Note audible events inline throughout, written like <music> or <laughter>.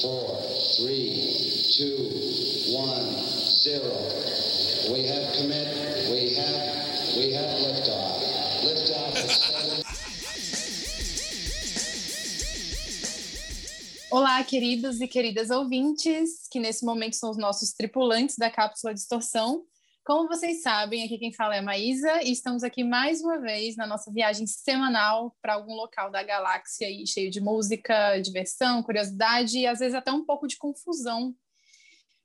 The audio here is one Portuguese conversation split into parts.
four, three, two, one, zero. We have commit. We have. We have liftoff. Liftoff. Olá, queridos e queridas ouvintes, que nesse momento são os nossos tripulantes da Cápsula Distorção. Como vocês sabem, aqui quem fala é a Maísa e estamos aqui mais uma vez na nossa viagem semanal para algum local da galáxia aí, cheio de música, diversão, curiosidade e às vezes até um pouco de confusão.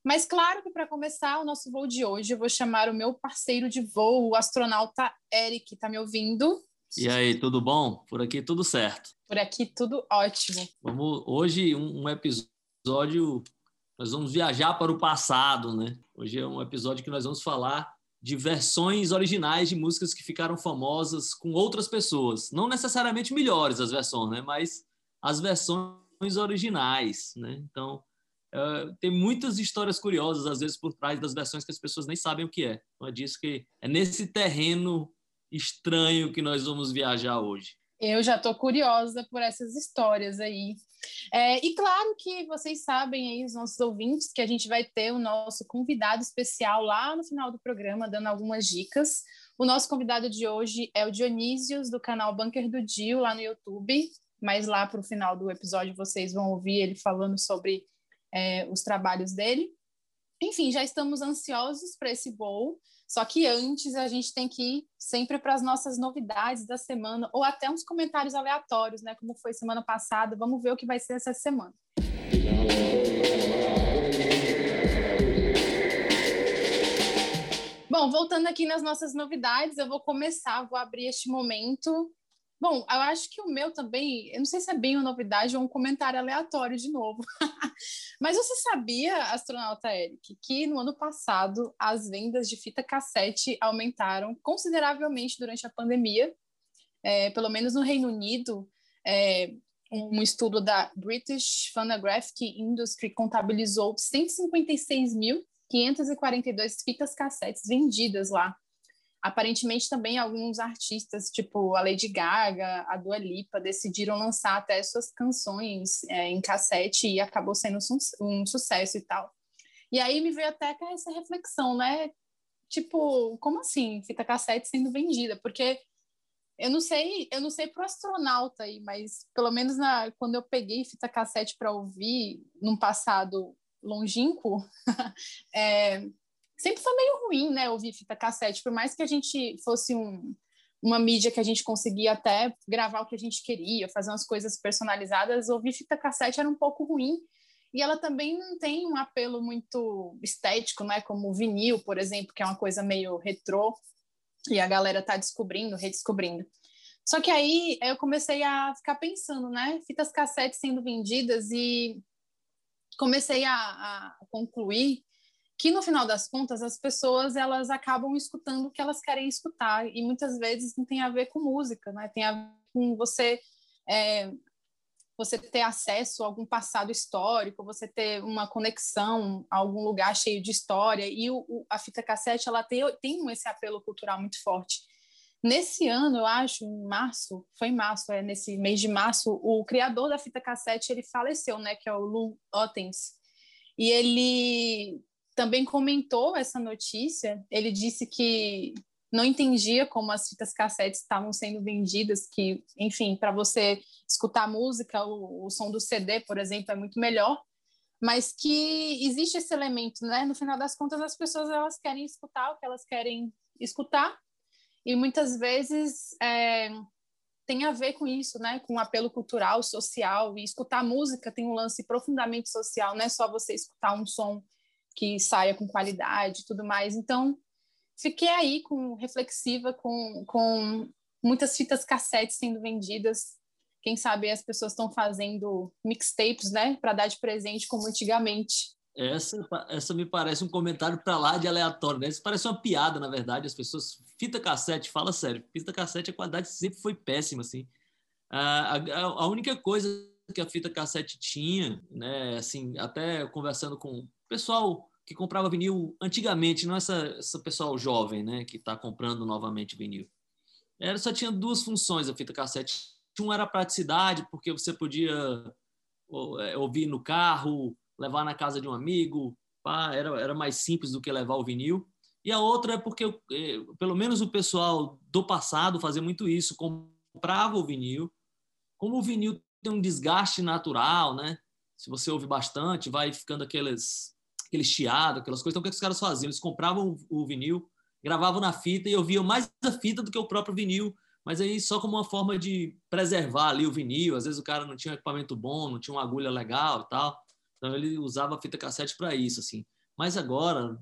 Mas claro que para começar o nosso voo de hoje, eu vou chamar o meu parceiro de voo, o astronauta Eric. Tá me ouvindo? E aí, tudo bom? Por aqui tudo certo. Por aqui tudo ótimo. Vamos hoje um, um episódio nós vamos viajar para o passado, né? Hoje é um episódio que nós vamos falar de versões originais de músicas que ficaram famosas com outras pessoas, não necessariamente melhores as versões, né? Mas as versões originais, né? Então eh, tem muitas histórias curiosas às vezes por trás das versões que as pessoas nem sabem o que é. Então é disso que é nesse terreno estranho que nós vamos viajar hoje. Eu já estou curiosa por essas histórias aí. É, e claro que vocês sabem aí, os nossos ouvintes, que a gente vai ter o nosso convidado especial lá no final do programa, dando algumas dicas. O nosso convidado de hoje é o Dionísios, do canal Bunker do Dio, lá no YouTube. Mas lá para o final do episódio vocês vão ouvir ele falando sobre é, os trabalhos dele. Enfim, já estamos ansiosos para esse voo. Só que antes a gente tem que ir sempre para as nossas novidades da semana, ou até uns comentários aleatórios, né? Como foi semana passada. Vamos ver o que vai ser essa semana. Bom, voltando aqui nas nossas novidades, eu vou começar, vou abrir este momento. Bom, eu acho que o meu também, eu não sei se é bem uma novidade ou um comentário aleatório de novo. <laughs> Mas você sabia, astronauta Eric, que no ano passado as vendas de fita cassete aumentaram consideravelmente durante a pandemia? É, pelo menos no Reino Unido, é, um estudo da British Phonographic Industry contabilizou 156.542 fitas cassetes vendidas lá. Aparentemente também alguns artistas, tipo a Lady Gaga, a Dua Lipa, decidiram lançar até suas canções é, em cassete e acabou sendo um, sucesso e tal. E aí me veio até essa reflexão, né? Tipo, como assim fita cassete sendo vendida? Porque eu não sei, eu não sei pro astronauta aí, mas pelo menos na, quando eu peguei fita cassete para ouvir num passado longínquo, <laughs> é, sempre foi meio ruim, né, ouvir fita cassete, por mais que a gente fosse um, uma mídia que a gente conseguia até gravar o que a gente queria, fazer umas coisas personalizadas, ouvir fita cassete era um pouco ruim. E ela também não tem um apelo muito estético, né, como o vinil, por exemplo, que é uma coisa meio retrô e a galera tá descobrindo, redescobrindo. Só que aí eu comecei a ficar pensando, né? Fitas cassete sendo vendidas e comecei a, a, concluir que no final das contas as pessoas elas acabam escutando o que elas querem escutar e muitas vezes não tem a ver com música, né? Tem a ver com você é, você ter acesso a algum passado histórico, você ter uma conexão a algum lugar cheio de história, e o, o, a fita cassete ela tem, tem esse apelo cultural muito forte. Nesse ano, eu acho, em março, foi em março, é, nesse mês de março, o criador da fita cassete, ele faleceu, né, que é o Lou Ottens, e ele também comentou essa notícia, ele disse que não entendia como as fitas cassetes estavam sendo vendidas, que, enfim, para você escutar música, o, o, som do CD, por exemplo, é muito melhor, mas que existe esse elemento, né? No final das contas, as pessoas elas querem escutar o que elas querem escutar, e muitas vezes é, tem a ver com isso, né? Com um apelo cultural, social, e escutar música tem um lance profundamente social, não é só você escutar um som que saia com qualidade e tudo mais. Então, fiquei aí com reflexiva com, com muitas fitas cassetes sendo vendidas. Quem sabe as pessoas estão fazendo mixtapes, né, para dar de presente como antigamente. Essa, essa me parece um comentário para lá de aleatório, né? Isso parece uma piada, na verdade. As pessoas. Fita cassete, fala sério. Fita cassete, a qualidade sempre foi péssima, assim. A, a, a única coisa que a fita cassete tinha, né? Assim, até conversando com pessoal que comprava vinil antigamente, não essa, essa pessoal jovem, né, que está comprando novamente vinil. Era, só tinha duas funções a fita cassete. Um era praticidade, porque você podia é, ouvir no carro, levar na casa de um amigo, pá, era, era mais simples do que levar o vinil. E a outra é porque, é, pelo menos o pessoal do passado fazia muito isso, comprava o vinil. Como o vinil tem um desgaste natural, né? Se você ouve bastante, vai ficando aqueles, aquele chiado, aquelas coisas. Então, o que, é que os caras faziam? Eles compravam o vinil, gravavam na fita e ouviam mais a fita do que o próprio vinil, mas aí só como uma forma de preservar ali o vinil. Às vezes o cara não tinha um equipamento bom, não tinha uma agulha legal e tal. Então ele usava a fita cassete para isso, assim. Mas agora,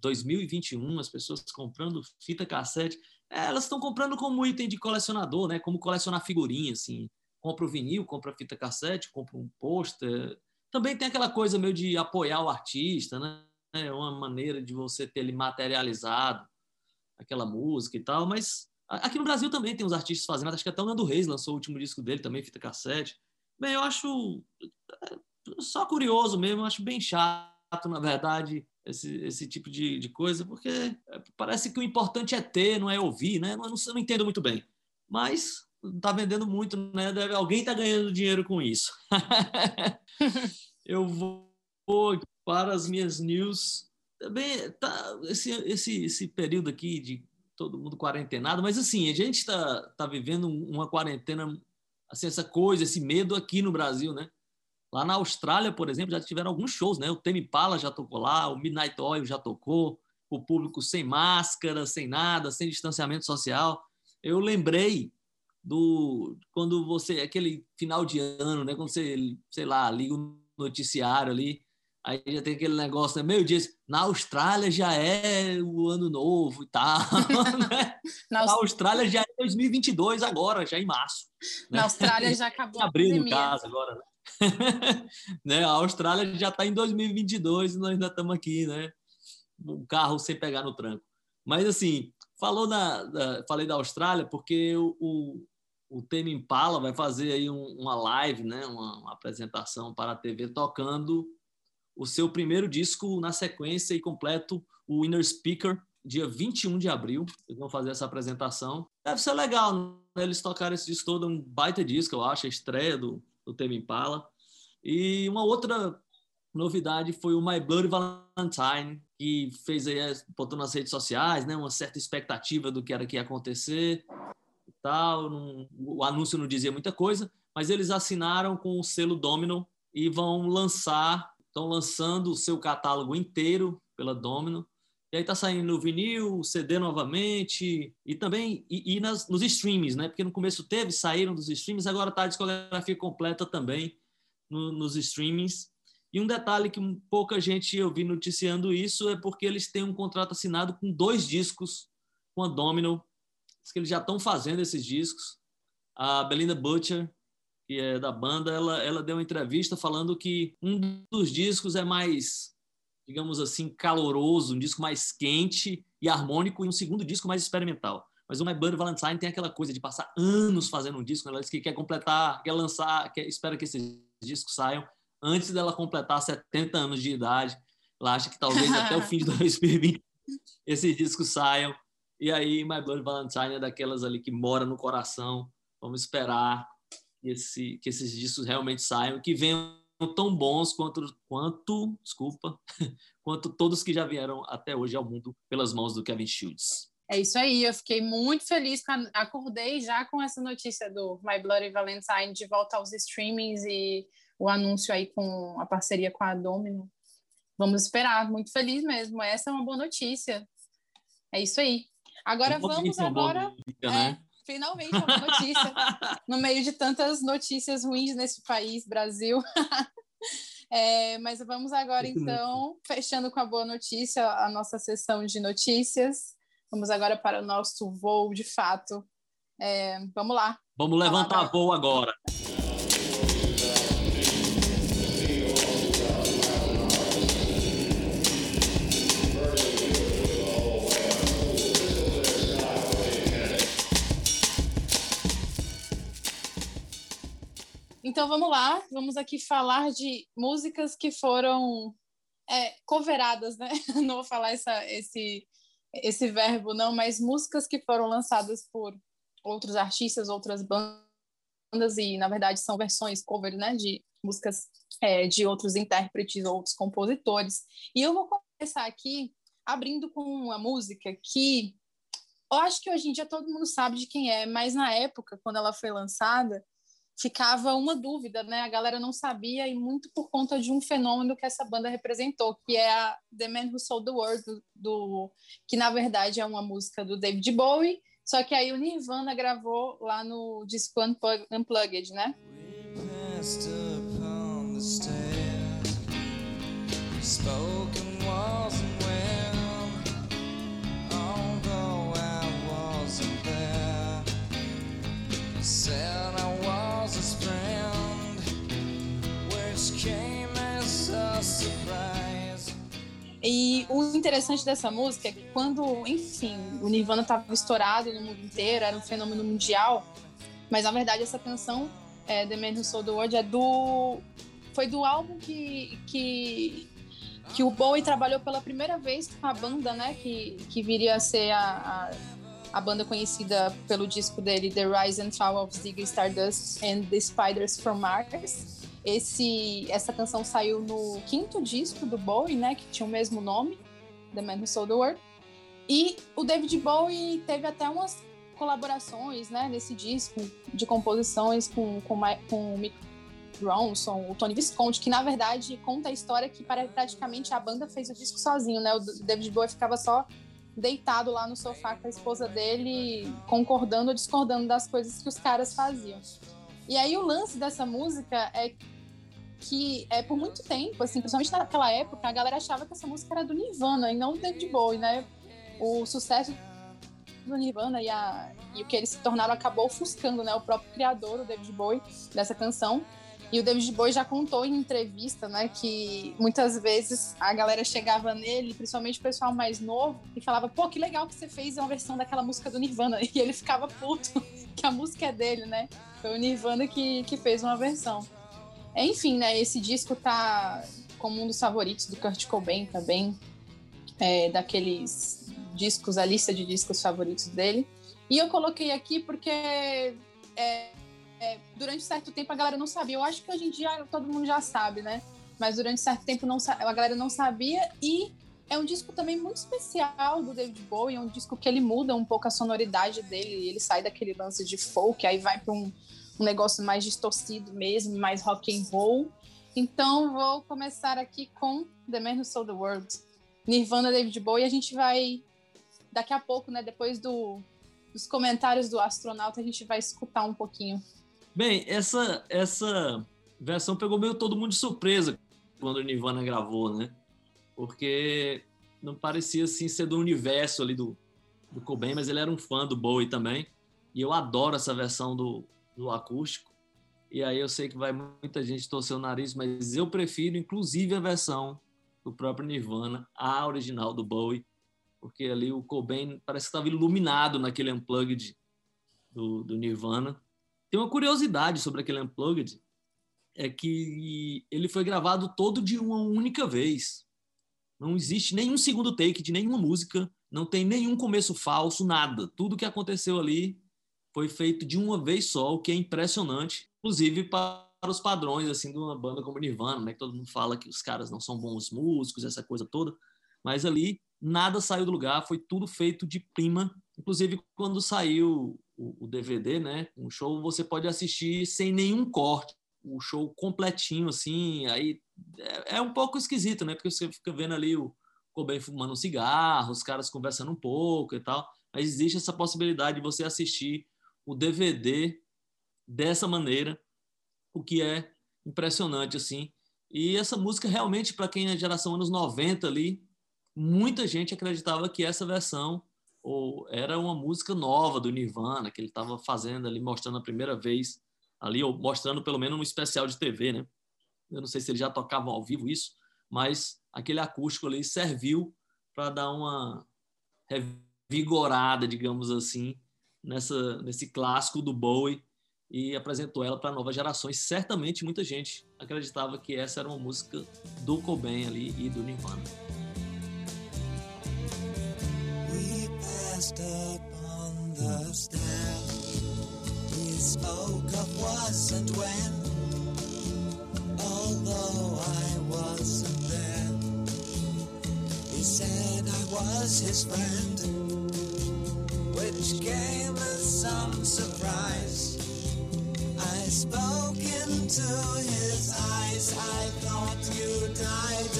2021, as pessoas comprando fita cassete, é, elas estão comprando como item de colecionador, né? Como colecionar figurinha, assim. Compra o vinil, compra a fita cassete, compra um pôster. Também tem aquela coisa meio de apoiar o artista, né? É uma maneira de você ter ele materializado aquela música e tal, mas aqui no Brasil também tem uns artistas fazendo, acho que até o Nando Reis lançou o último disco dele também, fita cassete. Bem, eu acho é, só curioso mesmo, acho bem chato, na verdade, esse, esse tipo de, de coisa, porque é, parece que o importante é ter, não é ouvir, né? Não, não, não entendo muito bem. Mas está vendendo muito, né? Deve, alguém está ganhando dinheiro com isso. <laughs> eu vou para as minhas news. Também tá esse, esse, esse período aqui de todo mundo quarentenado, mas assim, a gente está tá vivendo uma quarentena, assim, essa coisa, esse medo aqui no Brasil, né? Lá na Austrália, por exemplo, já tiveram alguns shows, né? O Temi Pala já tocou lá, o Midnight Oil já tocou, o público sem máscara, sem nada, sem distanciamento social. Eu lembrei do quando você aquele final de ano, né? Quando você, sei lá, liga o noticiário ali, aí já tem aquele negócio, né? meio dia, na Austrália já é o ano novo e tal. <laughs> Né? Na, na Austrália já é 2022 agora, já em março. Né? Na Austrália já <laughs> acabou abril, no caso, agora. Né? <laughs> né? A Austrália já está em 2022 e nós ainda estamos aqui, né? Um carro sem pegar no tranco. Mas, assim, falou na, da, falei da Austrália porque o, o, o Tame Impala vai fazer aí um, uma live, né? Uma, uma, apresentação para a TV tocando o seu primeiro disco na sequência e completo, o Inner Speaker, dia 21 de abril. Eles vão fazer essa apresentação. Deve ser legal, né? Eles tocaram esse disco todo, um baita disco, eu acho, a estreia do, do Impala. E uma outra novidade foi o My Bloody Valentine, que fez aí, botou nas redes sociais, né, uma certa expectativa do que era que ia acontecer tal. Não, o anúncio não dizia muita coisa, mas eles assinaram com o selo Domino e vão lançar, estão lançando o seu catálogo inteiro pela Domino. E aí tá saindo o vinil, CD novamente, e também e, e nas, nos streams, né? Porque no começo teve, saíram dos streams, agora tá a discografia completa também no, nos streamings. E um detalhe que pouca gente eu vi noticiando isso é porque eles têm um contrato assinado com dois discos com a Domino, que eles já estão fazendo esses discos. A Belinda Butcher, que é da banda, ela, ela deu uma entrevista falando que um dos discos é mais, digamos assim, caloroso, um disco mais quente e harmônico, e um segundo disco mais experimental. Mas o My Buddy Valentine tem aquela coisa de passar anos fazendo um disco, ela diz que quer completar, quer lançar, quer, espera que esses discos saiam antes dela completar 70 anos de idade. Ela acha que talvez até o fim de <laughs> 2020 esses discos saiam. E aí, My Bloody Valentine é daquelas ali que mora no coração. Vamos esperar que, esse, que esses discos realmente saiam, que venham tão bons quanto, quanto, desculpa, <laughs> quanto todos que já vieram até hoje ao mundo pelas mãos do Kevin Shields. É isso aí, eu fiquei muito feliz, acordei já com essa notícia do My Bloody Valentine de volta aos streamings e o anúncio aí com a parceria com a Domino. Vamos esperar, muito feliz mesmo, essa é uma boa notícia. É isso aí. Agora vamos agora... Notícia, né? é, finalmente uma notícia, <laughs> no meio de tantas notícias ruins nesse país, Brasil. <laughs> É, mas vamos agora, então, fechando com a boa notícia, a nossa sessão de notícias. Vamos agora para o nosso voo de fato. É, vamos lá. Vamos levantar voo agora. Então vamos lá, vamos aqui falar de músicas que foram é, coveradas, né? <laughs> Não vou falar essa, esse, esse verbo, não, mas músicas que foram lançadas por outros artistas, outras bandas e, na verdade, são versões, cover, né, de músicas é, de outros intérpretes, outros compositores. E eu vou começar aqui abrindo com uma música que eu acho que hoje em dia todo mundo sabe de quem é, mas na época, quando ela foi lançada, ficava uma dúvida, né? A galera não sabia e muito por conta de um fenômeno que essa banda representou, que é a The Man Who Sold the World, do, do, que na verdade é uma música do David Bowie, só que aí o Nirvana gravou lá no disco Unplugged, né? Spoken E o interessante dessa música é que quando, enfim, o Nirvana estava estourado no mundo inteiro, era um fenômeno mundial, mas na verdade essa canção, é, The Man Who Sold the World, é do foi do álbum que, que, que o Bowie trabalhou pela primeira vez com a banda, né, que, que viria a ser a, a, a banda conhecida pelo disco dele, The Rise and Fall of Ziggy Stardust and the Spiders from Mars. Esse, essa canção saiu no quinto disco do Bowie, né, que tinha o mesmo nome, The Man Who Sold the World. E o David Bowie teve até umas colaborações, né, nesse disco de composições com com, com o Mick Ronson, o Tony Visconti, que na verdade conta a história que praticamente a banda fez o disco sozinho, né? O David Bowie ficava só deitado lá no sofá com a esposa dele, concordando ou discordando das coisas que os caras faziam. E aí o lance dessa música é que é por muito tempo, assim, principalmente naquela época, a galera achava que essa música era do Nirvana e não do David Bowie, né? O sucesso do Nirvana e, a, e o que eles se tornaram acabou ofuscando, né? O próprio criador, o David Bowie, dessa canção. E o David Bowie já contou em entrevista, né, que muitas vezes a galera chegava nele, principalmente o pessoal mais novo, e falava: pô, que legal que você fez uma versão daquela música do Nirvana. <laughs> E ele ficava puto, <laughs> que a música é dele, né? Foi o Nirvana que, que fez uma versão. Enfim, né, esse disco tá como um dos favoritos do Kurt Cobain também, é, daqueles discos, a lista de discos favoritos dele. E eu coloquei aqui porque é, é, durante certo tempo a galera não sabia. Eu acho que hoje em dia todo mundo já sabe, né? Mas durante certo tempo não, a galera não sabia e é um disco também muito especial do David Bowie, é um disco que ele muda um pouco a sonoridade dele, ele sai daquele lance de folk, aí vai para um, um negócio mais distorcido mesmo, mais rock and roll. Então vou começar aqui com The Man Who Sold the World, Nirvana, David Bowie. A gente vai daqui a pouco, né? Depois do, dos comentários do astronauta, a gente vai escutar um pouquinho. Bem, essa essa versão pegou meio todo mundo de surpresa quando o Nirvana gravou, né? Porque não parecia assim ser do universo ali do, do Cobain, mas ele era um fã do Bowie também. E eu adoro essa versão do, do acústico. E aí eu sei que vai muita gente torcer o nariz, mas eu prefiro inclusive a versão do próprio Nirvana, a original do Bowie, porque ali o Cobain parece que estava iluminado naquele unplugged do, do Nirvana. Tem uma curiosidade sobre aquele unplugged, é que ele foi gravado todo de uma única vez. Não existe nenhum segundo take de nenhuma música, não tem nenhum começo falso, nada. Tudo que aconteceu ali foi feito de uma vez só, o que é impressionante, inclusive para os padrões assim de uma banda como Nirvana, né? Que todo mundo fala que os caras não são bons músicos, essa coisa toda, mas ali nada saiu do lugar, foi tudo feito de prima. Inclusive quando saiu o, DVD, né? Um show você pode assistir sem nenhum corte, o show completinho assim, aí é, é um pouco esquisito, né? Porque você fica vendo ali o Cobain fumando um cigarro, os caras conversando um pouco e tal, mas existe essa possibilidade de você assistir o DVD dessa maneira, o que é impressionante assim. E essa música realmente para quem é geração anos 90 ali, muita gente acreditava que essa versão ou era uma música nova do Nirvana que ele estava fazendo ali, mostrando a primeira vez ali, ou mostrando pelo menos um especial de TV, né? Eu não sei se eles já tocavam ao vivo isso, mas aquele acústico ali serviu para dar uma revigorada, digamos assim, nessa, nesse clássico do Bowie e apresentou ela para novas gerações. Certamente muita gente acreditava que essa era uma música do Cobain ali e do Nirvana. We passed up on the spoke of was and when, although I wasn't there. He said I was his friend, which surprise. I spoke into his eyes, I thought you died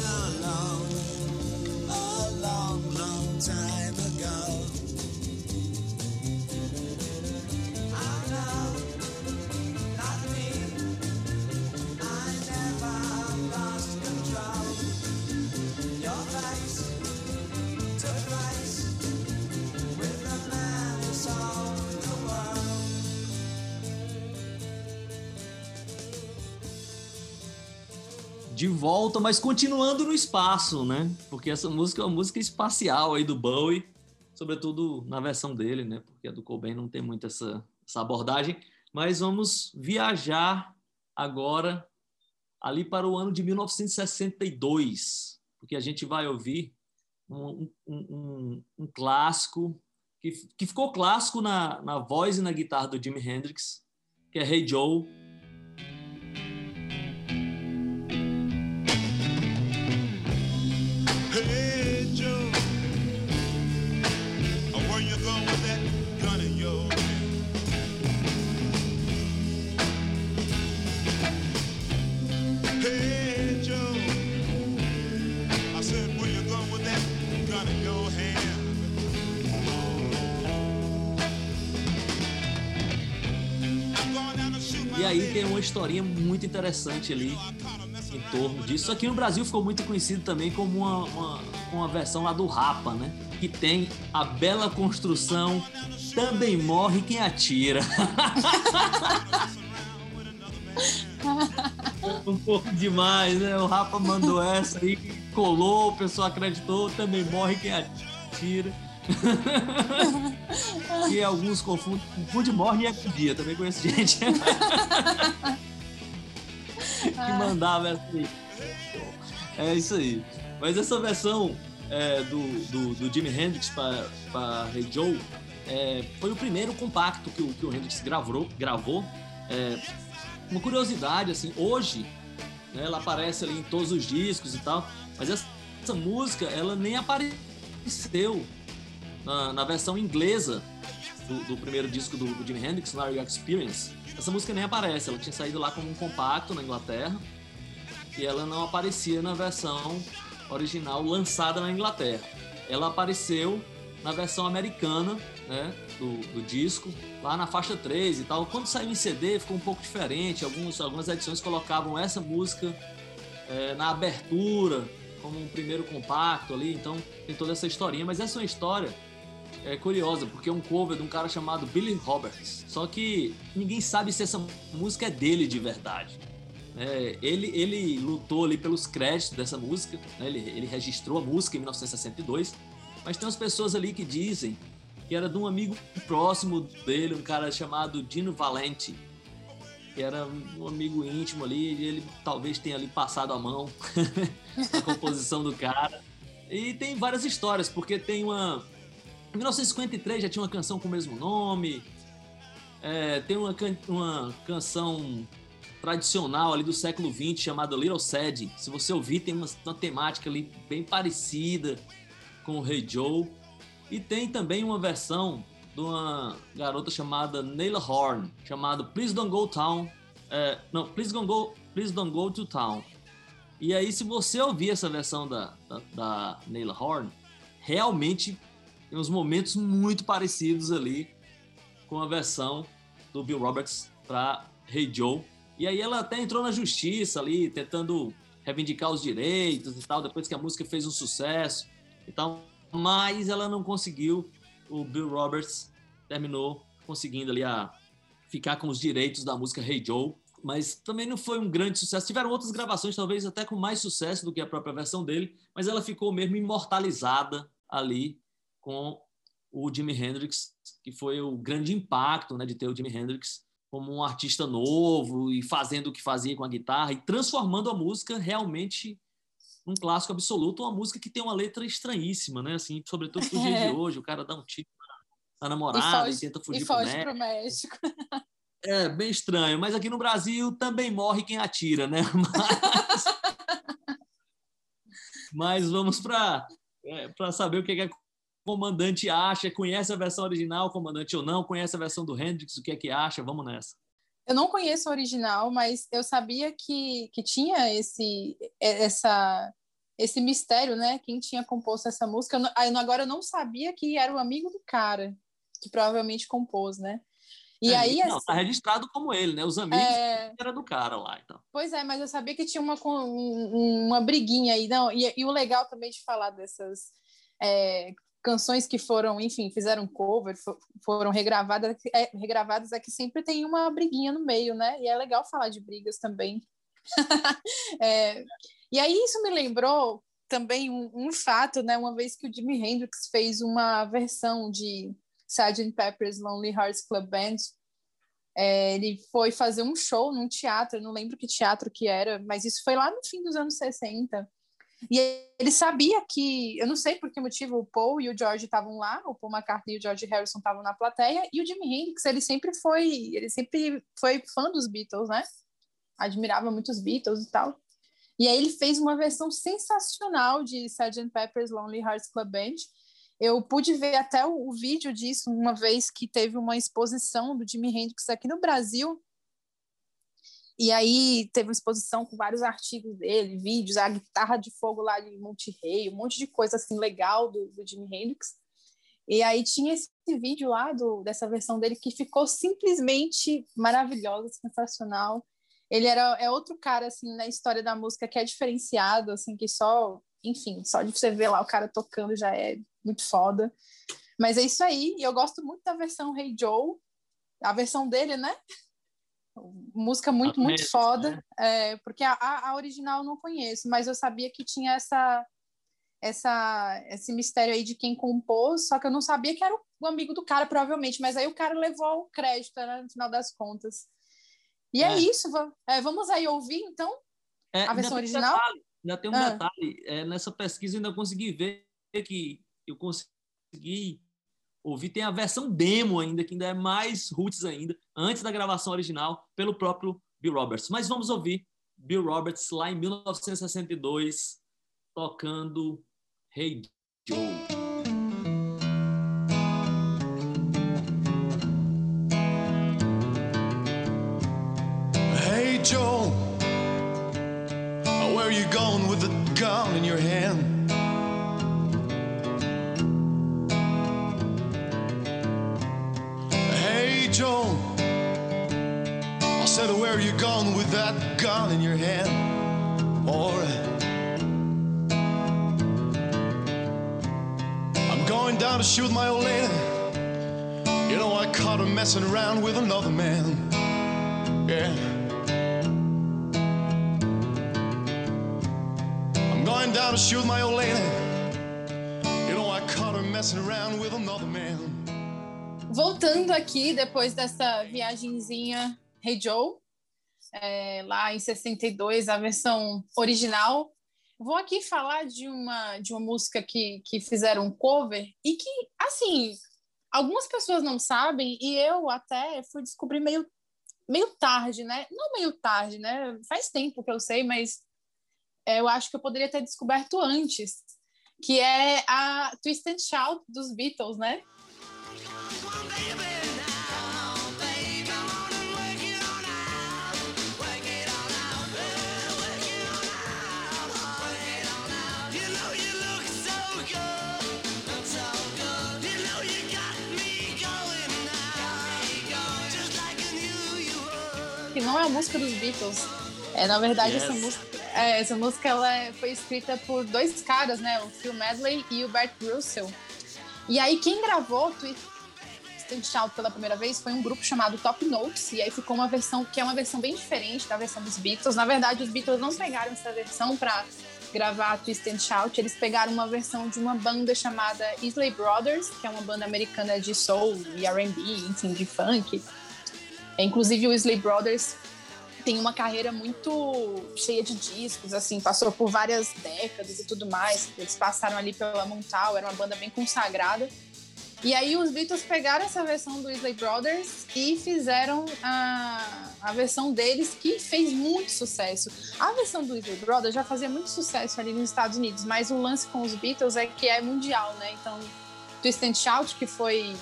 alone De volta, mas continuando no espaço, né? Porque essa música é uma música espacial aí do Bowie, sobretudo na versão dele, né? Porque a do Cobain não tem muito essa, essa abordagem. Mas vamos viajar agora ali para o ano de 1962, porque a gente vai ouvir um, um, um, um clássico que, que ficou clássico na, na voz e na guitarra do Jimi Hendrix, que é Hey Joe. Aí tem uma historinha muito interessante ali em torno disso. Aqui no Brasil ficou muito conhecido também como uma, uma, uma versão lá do Rapa, né? Que tem a bela construção Também morre quem atira. <laughs> um pouco demais, né? O Rapa mandou essa aí, colou, o pessoal acreditou, também morre quem atira. <laughs> e alguns confundem, confunde morre e dia, também conheço gente <laughs> que mandava aí. É isso aí. Mas essa versão é, do, do, do Jimi Hendrix para Hey Joe é, foi o primeiro compacto que o, que o Hendrix gravou. gravou. É, uma curiosidade, assim, hoje né, ela aparece ali em todos os discos e tal, mas essa, essa música ela nem apareceu na, na versão inglesa do, do primeiro disco do, do Jimi Hendrix, You Experience. Essa música nem aparece, ela tinha saído lá como um compacto na Inglaterra e ela não aparecia na versão original lançada na Inglaterra. Ela apareceu na versão americana né, do, do, disco, lá na faixa 3 e tal. Quando saiu em CD ficou um pouco diferente, Alguns, algumas edições colocavam essa música é, na abertura, como um primeiro compacto ali, então tem toda essa historinha, mas essa é uma história é curiosa, porque é um cover de um cara chamado Billy Roberts. Só que ninguém sabe se essa música é dele de verdade. É, ele, ele lutou ali pelos créditos dessa música, né? ele, ele registrou a música em 1962, mas tem umas pessoas ali que dizem que era de um amigo próximo dele, um cara chamado Dino Valente, que era um amigo íntimo ali, e ele talvez tenha ali passado a mão <laughs> na composição do cara. E tem várias histórias, porque tem uma. Em 1953 já tinha uma canção com o mesmo nome, é, tem uma, can... uma canção tradicional ali do século XX chamada Little Sad. Se você ouvir, tem uma, uma temática ali bem parecida com o Hey Joe. E tem também uma versão de uma garota chamada Naila Horn, chamada Please Don't Go Town. É, não, Please Don't Go, Please Don't Go to Town. E aí, se você ouvir essa versão da, da, da Horn, realmente tem uns momentos muito parecidos ali com a versão do Bill Roberts para Hey Joe. E aí ela até entrou na justiça ali, tentando reivindicar os direitos e tal, depois que a música fez um sucesso e tal mas ela não conseguiu. O Bill Roberts terminou conseguindo ali a ficar com os direitos da música Hey Joe, mas também não foi um grande sucesso. Tiveram outras gravações, talvez até com mais sucesso do que a própria versão dele, mas ela ficou mesmo imortalizada ali com o Jimi Hendrix, que foi o grande impacto né, de ter o Jimi Hendrix como um artista novo e fazendo o que fazia com a guitarra e transformando a música realmente um clássico absoluto, uma música que tem uma letra estranhíssima, né? Assim, sobretudo pro dia de <laughs> hoje, o cara dá um tiro na namorada e, foge, e tenta fugir e foge pro México. <laughs> É, bem estranho. Mas aqui no Brasil também morre quem atira, né? <laughs> Mas, Mas vamos para para saber o que, que a comandante acha. Conhece a versão original, comandante ou não? Conhece a versão do Hendrix? O que é que acha? Vamos nessa. Eu não conheço a original, mas eu sabia que, que tinha esse, essa, esse mistério, né? Quem tinha composto essa música. Eu aí, agora eu não sabia que era o amigo do cara, que provavelmente compôs, né? E É, aí, não, assim, tá registrado como ele, né? Os amigos é, era do cara lá, então. Pois é, mas eu sabia que tinha uma, um- uma briguinha aí. Não, e, e o legal também de falar dessas é, canções que foram, enfim, fizeram cover, fo- foram regravadas, é, regravadas é que sempre tem uma briguinha no meio, né? E é legal falar de brigas também. <laughs> É, e aí isso me lembrou também um, um fato, né? Uma vez que o Jimi Hendrix fez uma versão de Sgt. Pepper's Lonely Hearts Club Band é, ele foi fazer um show num teatro, não lembro que teatro que era, mas isso foi lá no fim dos anos 60. E ele sabia que, eu não sei por que motivo, o Paul e o George estavam lá, o Paul McCartney e o George Harrison estavam na plateia, e o Jimi Hendrix, ele sempre foi, ele sempre foi fã dos Beatles, né? Admirava muito os Beatles e tal. E aí ele fez uma versão sensacional de Sgt. Pepper's Lonely Hearts Club Band, eu pude ver até o, o vídeo disso uma vez que teve uma exposição do Jimi Hendrix aqui no Brasil. E aí teve uma exposição com vários artigos dele, vídeos, a guitarra de fogo lá de Monterrey, um monte de coisa assim legal do, do Jimi Hendrix. E aí tinha esse vídeo lá do, dessa versão dele que ficou simplesmente maravilhosa, sensacional. Ele era é outro cara assim na história da música que é diferenciado, assim que só, enfim, só de você ver lá o cara tocando já é muito foda. Mas é isso aí, e eu gosto muito da versão Hey Joe, a versão dele, né? Música muito, muito Mesmo, foda, né? é, porque a, a original eu não conheço, mas eu sabia que tinha essa, essa, esse mistério aí de quem compôs, só que eu não sabia que era o amigo do cara, provavelmente, mas aí o cara levou o crédito, né, no final das contas. E é, É. isso, é, vamos aí ouvir, então? É, A versão original? ainda tem um Ah. detalhe. é, nessa pesquisa eu ainda consegui ver que eu consegui ouvir. Tem a versão demo ainda, que ainda é mais roots ainda, antes da gravação original, pelo próprio Bill Roberts. Mas vamos ouvir Bill Roberts lá em 1962, tocando Hey Joe. Where you going with that gun in your hand? Alright. I'm going down to shoot my old lady. You know, I caught her messing around with another man. Yeah. I'm going down to shoot my old lady. You know, I caught her messing around with another man. Voltando aqui, depois dessa viagenzinha Hey Joe, é, lá em 62, a versão original, vou aqui falar de uma, de uma música que, que fizeram um cover e que, assim, algumas pessoas não sabem e eu até fui descobrir meio, meio tarde, né? Não meio tarde, né? Faz tempo que eu sei, mas é, eu acho que eu poderia ter descoberto antes, que é a Twist and Shout dos Beatles, né? Música dos Beatles. É, na verdade, Yes. essa música, é, essa música ela é- foi escrita por dois caras, né? O Phil Medley e o Bert Russell. E aí, quem gravou Twist and Shout pela primeira vez foi um grupo chamado Top Notes. E aí ficou uma versão que é uma versão bem diferente da versão dos Beatles. Na verdade, os Beatles não pegaram essa versão para gravar Twist and Shout. Eles pegaram uma versão de uma banda chamada Isley Brothers, que é uma banda americana de soul e R&B, enfim, de funk. É, Inclusive, o Isley Brothers tem uma carreira muito cheia de discos, assim, passou por várias décadas e tudo mais. Eles passaram ali pela Montal, era uma banda bem consagrada. E aí os Beatles pegaram essa versão do Isley Brothers e fizeram a, a versão deles que fez muito sucesso. A versão do Isley Brothers já fazia muito sucesso ali nos Estados Unidos, mas o lance com os Beatles é que é mundial, né? Então, Twist and Shout, que foi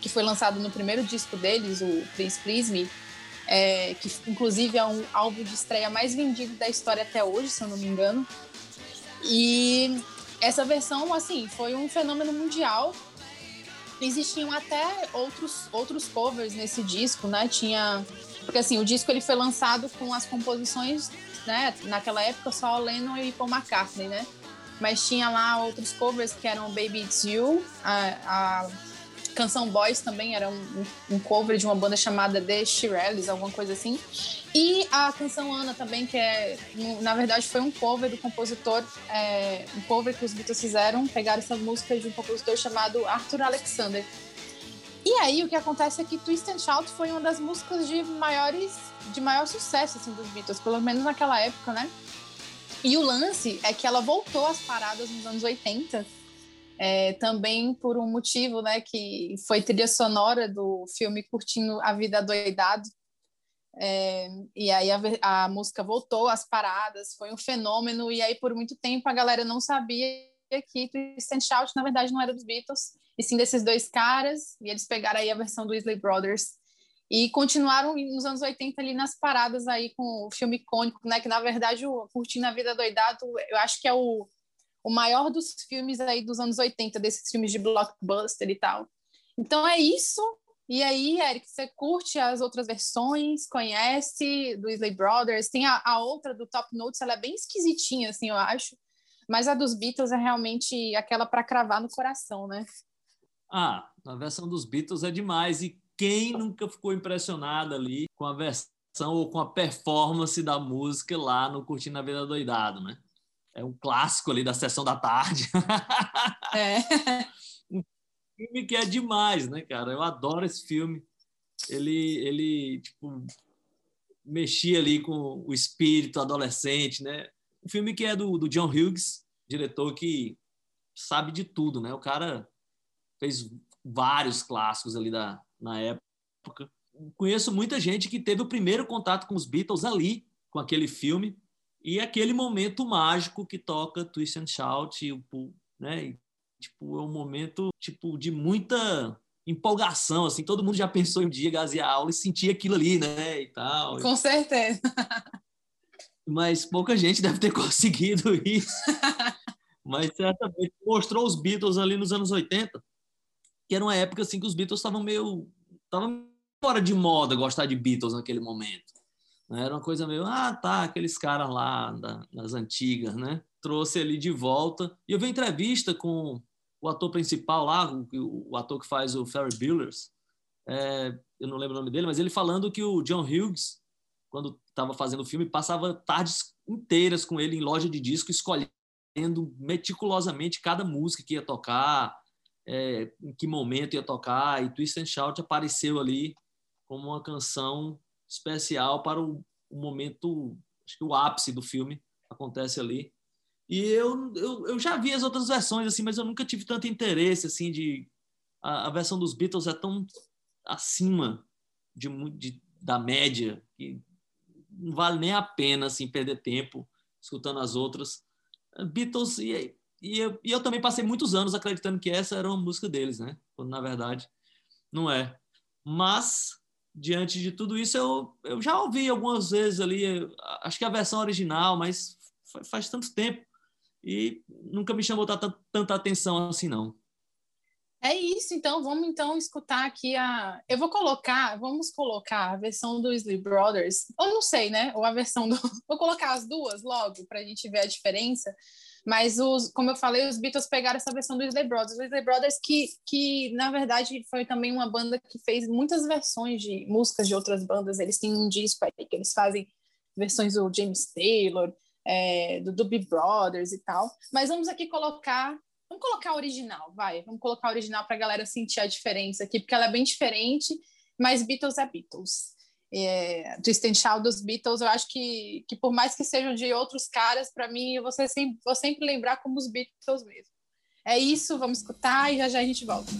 que foi lançado no primeiro disco deles, o Please Please Me, é, que inclusive é um álbum de estreia mais vendido da história até hoje, se eu não me engano. E essa versão, assim, foi um fenômeno mundial. Existiam até outros, outros covers nesse disco, né? Tinha. Porque assim, o disco ele foi lançado com as composições, né? Naquela época só Lennon e Paul McCartney, né? Mas tinha lá outros covers que eram Baby It's You, a, a Canção Boys também era um, um, cover de uma banda chamada The Shirelles, alguma coisa assim. E a canção Ana também, que é, na verdade, foi um cover do compositor, é, um cover que os Beatles fizeram, pegaram essa música de um compositor chamado Arthur Alexander. E aí o que acontece é que Twist and Shout foi uma das músicas de maiores, de maior sucesso assim dos Beatles, pelo menos naquela época, né? E o lance é que ela voltou às paradas nos anos 80 é, também por um motivo, né, que foi trilha sonora do filme Curtindo a Vida Doidado. É, e aí a, a, música voltou às paradas, foi um fenômeno, e aí por muito tempo a galera não sabia que Twist and Shout, na verdade, não era dos Beatles, e sim desses dois caras, e eles pegaram aí a versão do Isley Brothers, e continuaram nos anos 80 ali nas paradas aí com o filme icônico, né, que na verdade o Curtindo a Vida Doidado, eu acho que é o o maior dos filmes aí dos anos 80, desses filmes de blockbuster e tal. Então é isso. E aí, Eric, você curte as outras versões, conhece do Isley Brothers, tem a, a outra do Top Notes, ela é bem esquisitinha, assim, eu acho. Mas a dos Beatles é realmente aquela para cravar no coração, né? Ah, a versão dos Beatles é demais. E quem nunca ficou impressionado ali com a versão ou com a performance da música lá no Curtindo a Vida Doidado, né? É um clássico ali da sessão da tarde. É. um <laughs> filme que é demais, né, cara? Eu adoro esse filme. Ele, ele tipo, mexia ali com o espírito adolescente, né? Um filme que é do, do John Hughes, diretor que sabe de tudo, né? O cara fez vários clássicos ali da, na época. Conheço muita gente que teve o primeiro contato com os Beatles ali, com aquele filme, e aquele momento mágico que toca Twist and Shout, tipo, né? Tipo, é um momento tipo de muita empolgação, assim, todo mundo já pensou em um dia gasear aula e sentir aquilo ali, né, e tal. Com certeza. Mas pouca gente deve ter <laughs> conseguido isso. Mas certamente mostrou os Beatles ali nos anos 80, que era uma época assim que os Beatles estavam meio estavam fora de moda gostar de Beatles naquele momento. Né? Era uma coisa meio, ah, tá, aqueles caras lá da, das antigas, né? Trouxe ele de volta. E eu vi entrevista com o ator principal lá, o, o ator que faz o Ferry Buellers, é, eu não lembro o nome dele, mas ele falando que o John Hughes, quando estava fazendo o filme, passava tardes inteiras com ele em loja de disco, escolhendo meticulosamente cada música que ia tocar, é, em que momento ia tocar, e Twist and Shout apareceu ali como uma canção especial para o, o momento, acho que o ápice do filme acontece ali. E eu, eu, eu já vi as outras versões, assim, mas eu nunca tive tanto interesse, assim, de... A, a versão dos Beatles é tão acima de, de, da média que não vale nem a pena, assim, perder tempo escutando as outras. Beatles, e, e, eu, e eu também passei muitos anos acreditando que essa era uma música deles, né? Quando, na verdade, não é. Mas diante de tudo isso, eu, eu já ouvi algumas vezes ali, acho que a versão original, mas faz tanto tempo e nunca me chamou tanta, atenção assim, não. É isso, então vamos então escutar aqui a. Eu vou colocar, vamos colocar a versão do Isley Brothers, ou não sei, né? Ou a versão do. <laughs> Vou colocar as duas logo para a gente ver a diferença. Mas, os, como eu falei, os Beatles pegaram essa versão do Isley Brothers. O Isley Brothers, que, que na verdade foi também uma banda que fez muitas versões de músicas de outras bandas. Eles têm um disco aí que eles fazem versões do James Taylor, é, do Doobie Brothers e tal. Mas vamos aqui colocar. Vamos colocar a original, vai. Vamos colocar a original para a galera sentir a diferença aqui, porque ela é bem diferente, mas Beatles é Beatles é, Twist and Shout dos Beatles, eu acho que, que por mais que sejam de outros caras, para mim, eu vou sempre, vou sempre lembrar como os Beatles mesmo. É isso, vamos escutar e já já a gente volta.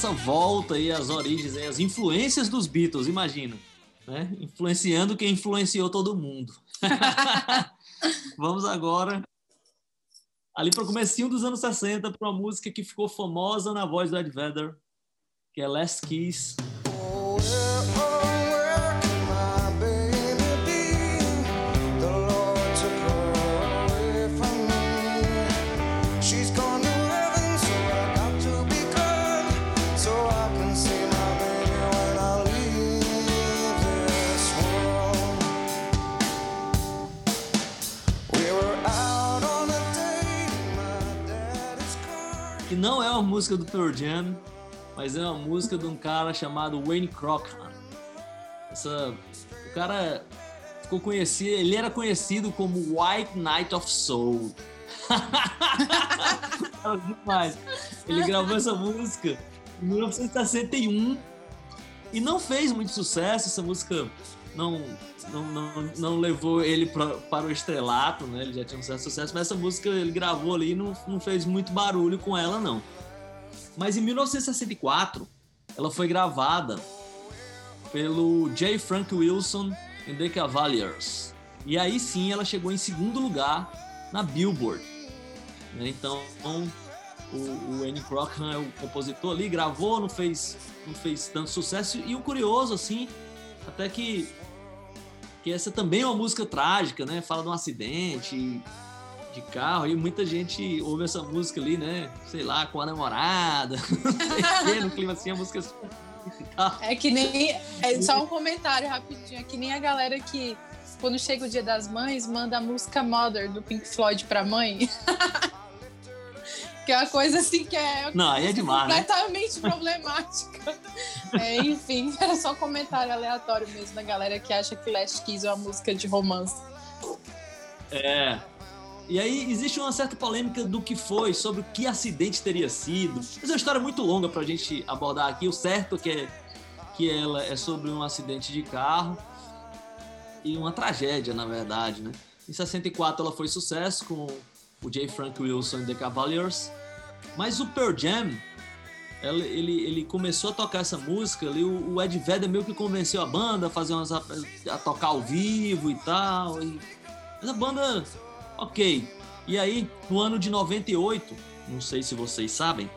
Dessa volta aí às origens, aí, as influências dos Beatles, imagina. Né? Influenciando quem influenciou todo mundo. <laughs> Vamos agora ali para o comecinho dos anos 60 para uma música que ficou famosa na voz do Ed Vedder, que é Last Kiss. She's não é uma música do Pearl Jam, mas é uma música de um cara chamado Wayne Crockham. Essa, o cara ficou conhecido, ele era conhecido como White Knight of Soul. <laughs> Ele gravou essa música em 1961 e não fez muito sucesso. Essa música não, não, não, não levou ele pra, para o estrelato, né? Ele já tinha um certo sucesso, mas essa música ele gravou ali e não, não fez muito barulho com ela, não. Mas em 1964, ela foi gravada pelo J. Frank Wilson e The Cavaliers. E aí sim ela chegou em segundo lugar na Billboard. né? Então o, o Annie Crockham é o compositor ali, gravou, não fez, não fez tanto sucesso. E o curioso, assim, até que, que essa também é uma música trágica, né? Fala de um acidente de carro e muita gente ouve essa música ali, né? Sei lá, com a namorada, <laughs> no clima assim, a música e tal. É que nem. É só um comentário rapidinho. É que nem a galera que, quando chega o dia das mães, manda a música Mother do Pink Floyd pra mãe. <laughs> que é uma coisa assim que é. Não, aí é demais, né? completamente <laughs> problemática. É, enfim, <laughs> era só um comentário aleatório mesmo da galera que acha que Last Kiss é uma música de romance. É. E aí existe uma certa polêmica do que foi, sobre o que acidente teria sido. Mas é uma história muito longa pra gente abordar aqui. O certo é que, é que ela é sobre um acidente de carro e uma tragédia, na verdade, né? Em 64 ela foi sucesso com o J. Frank Wilson e The Cavaliers. Mas o Pearl Jam, ela- ele, ele começou a tocar essa música ali, o, o Ed Vedder meio que convenceu a banda a fazer umas, a tocar ao vivo e tal. E, mas a banda, ok. E aí, no ano de 98, não sei se vocês sabem,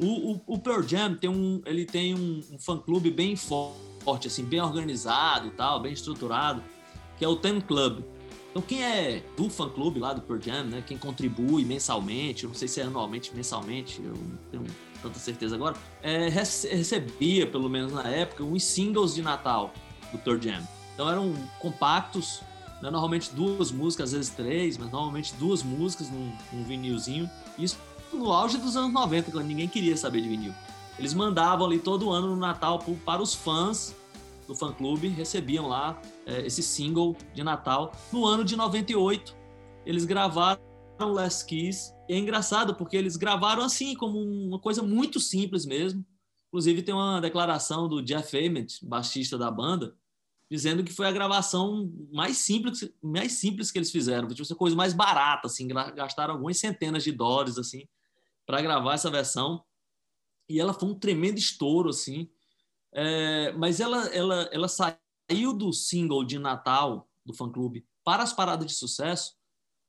o, o, o Pearl Jam tem um, ele tem um, um fã-clube bem forte, assim, bem organizado e tal, bem estruturado, que é o Ten Club. Então quem é do fã-clube lá do Pearl Jam, né, quem contribui mensalmente, não sei se é anualmente, mensalmente, eu não tenho tanta certeza agora, é, rece- recebia, pelo menos na época, uns singles de Natal do Pearl Jam. Então eram compactos, né, normalmente duas músicas, às vezes três, mas normalmente duas músicas num, num vinilzinho. Isso no auge dos anos 90, quando ninguém queria saber de vinil. Eles mandavam ali todo ano no Natal para os fãs do fã-clube, recebiam lá esse single de Natal. No ano de 98, eles gravaram Last Kiss. E é engraçado porque eles gravaram assim, como uma coisa muito simples mesmo. Inclusive tem uma declaração do Jeff Ament, baixista da banda, dizendo que foi a gravação mais simples, mais simples que eles fizeram, tipo, a coisa mais barata, assim, gastaram algumas centenas de dólares assim para gravar essa versão. E ela foi um tremendo estouro assim. É, mas ela, ela, ela saiu do single de Natal do fã clube para as paradas de sucesso,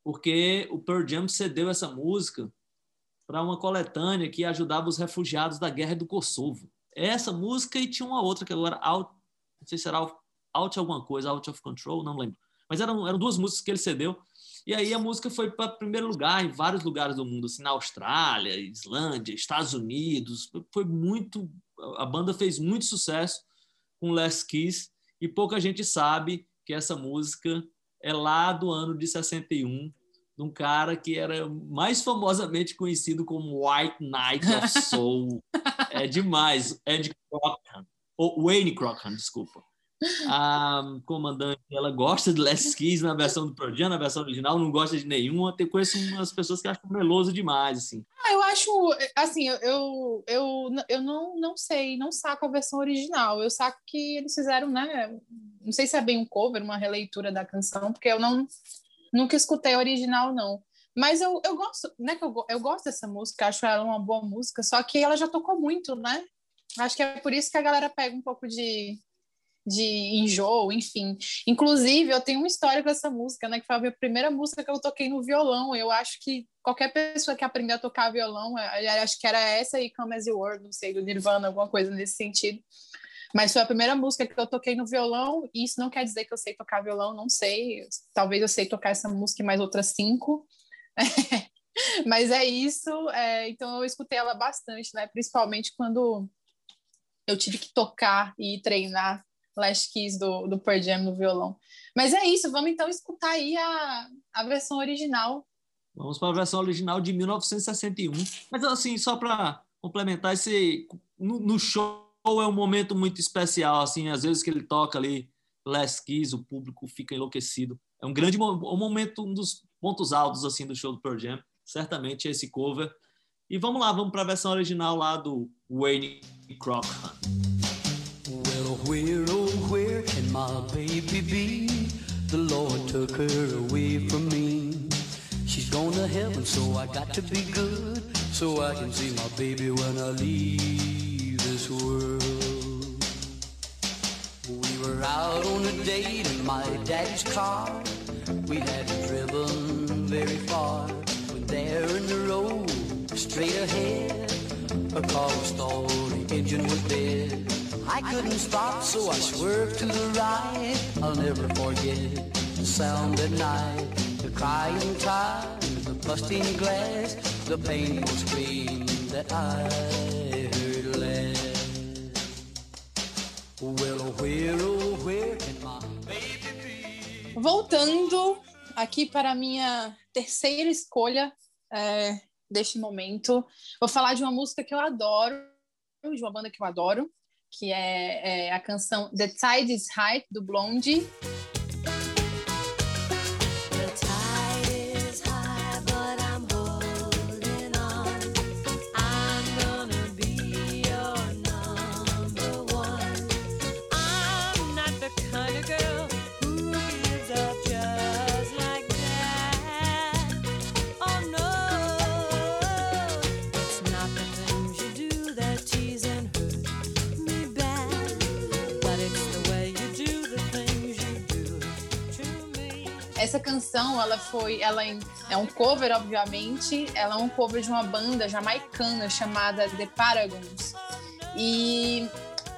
porque o Pearl Jam cedeu essa música para uma coletânea que ajudava os refugiados da guerra do Kosovo. Essa música e tinha uma outra que agora out, não sei se era out, alguma coisa, out of control, não lembro. Mas eram, eram duas músicas que ele cedeu. E aí a música foi para primeiro lugar em vários lugares do mundo, assim, na Austrália, Islândia, Estados Unidos. Foi muito, a banda fez muito sucesso com Last Kiss e pouca gente sabe que essa música é lá do ano de 61, de um cara que era mais famosamente conhecido como White Knight of <laughs> Soul. é demais. Ed Crockham. Ou Wayne Crockham, desculpa. A comandante, ela gosta de Last Kiss na versão do Jam, na versão original, não gosta de nenhuma. Eu conheço umas pessoas que acham meloso demais, assim. Ah, eu acho, assim, eu, eu, eu, não, não sei, não saco a versão original. Eu saco que eles fizeram, né? Não sei se é bem um cover, uma releitura da canção, porque eu não nunca escutei a original, não. Mas eu, eu gosto, né? Que eu, eu gosto dessa música, acho ela uma boa música, só que ela já tocou muito, né? Acho que é por isso que a galera pega um pouco de, de enjoo, enfim. Inclusive, eu tenho uma história com essa música, né? Que foi a minha primeira música que eu toquei no violão. Eu acho que qualquer pessoa que aprendeu a tocar violão, eh, eu acho que era essa e Come As You Were, não sei, do Nirvana, alguma coisa nesse sentido. Mas foi a primeira música que eu toquei no violão, e isso não quer dizer que eu sei tocar violão, não sei. Talvez eu sei tocar essa música e mais outras cinco. <laughs> Mas é isso. é, então eu escutei ela bastante, né? Principalmente quando eu tive que tocar e treinar Last Kiss do, do Pearl Jam no violão. Mas é isso, vamos então escutar aí a, a versão original. Vamos para a versão original de 1961. Mas assim, só para complementar, esse no, no show é um momento muito especial, assim, às vezes que ele toca ali Last Kiss, o público fica enlouquecido. É um grande um momento, um dos pontos altos assim do show do Pearl Jam, certamente esse cover. E vamos lá, vamos para a versão original lá do Wayne Crockham. Well, my baby be? The Lord took her away from me. She's gone to heaven, so I got to be good. So I can see my baby when I leave this world. We were out on a date in my daddy's car. We hadn't driven very far. When there in the road, straight ahead, a car was stalled, the engine was dead. I couldn't stop, so I swerved to the right. I'll never forget the sound at night, the crying tires, the busting glass, the painful scream that I heard last. Well, where, oh, where can my baby be? Voltando aqui para a minha terceira escolha é, deste momento, vou falar de uma música que eu adoro, de uma banda que eu adoro, que é, é a canção The Tide is High, do Blondie. Essa canção, ela foi, ela é é um cover, obviamente, ela é um cover de uma banda jamaicana chamada The Paragons. E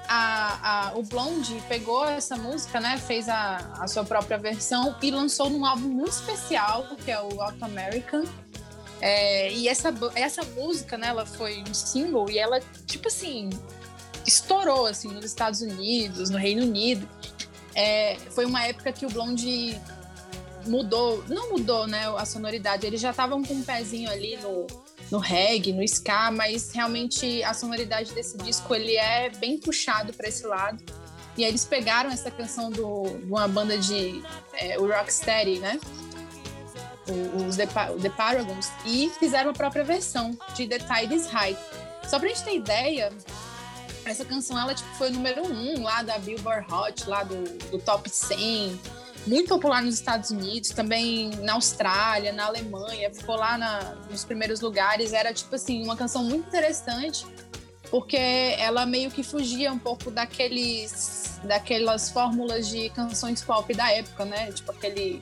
a, a- o Blondie pegou essa música, né, fez a, a sua própria versão e lançou num álbum muito especial, que é o Auto American. É, e essa, essa música, né, ela foi um single e ela, tipo assim, estourou, assim, nos Estados Unidos, no Reino Unido. É, foi uma época que o Blondie mudou, não mudou, né, a sonoridade. Eles já estavam com um pezinho ali no, no reggae, no ska, mas realmente a sonoridade desse disco ele é bem puxado para esse lado. E aí eles pegaram essa canção do, de uma banda de é, o Rocksteady, né? Os The, The Paragons e fizeram a própria versão de The Tide is High. Só pra gente ter ideia, essa canção ela tipo, foi número um lá da Billboard Hot, lá do, do Top 100 muito popular nos Estados Unidos, também na Austrália, na Alemanha, ficou lá na- nos primeiros lugares. Era tipo assim, uma canção muito interessante, porque ela meio que fugia um pouco daqueles daquelas fórmulas de canções pop da época, né? Tipo aquele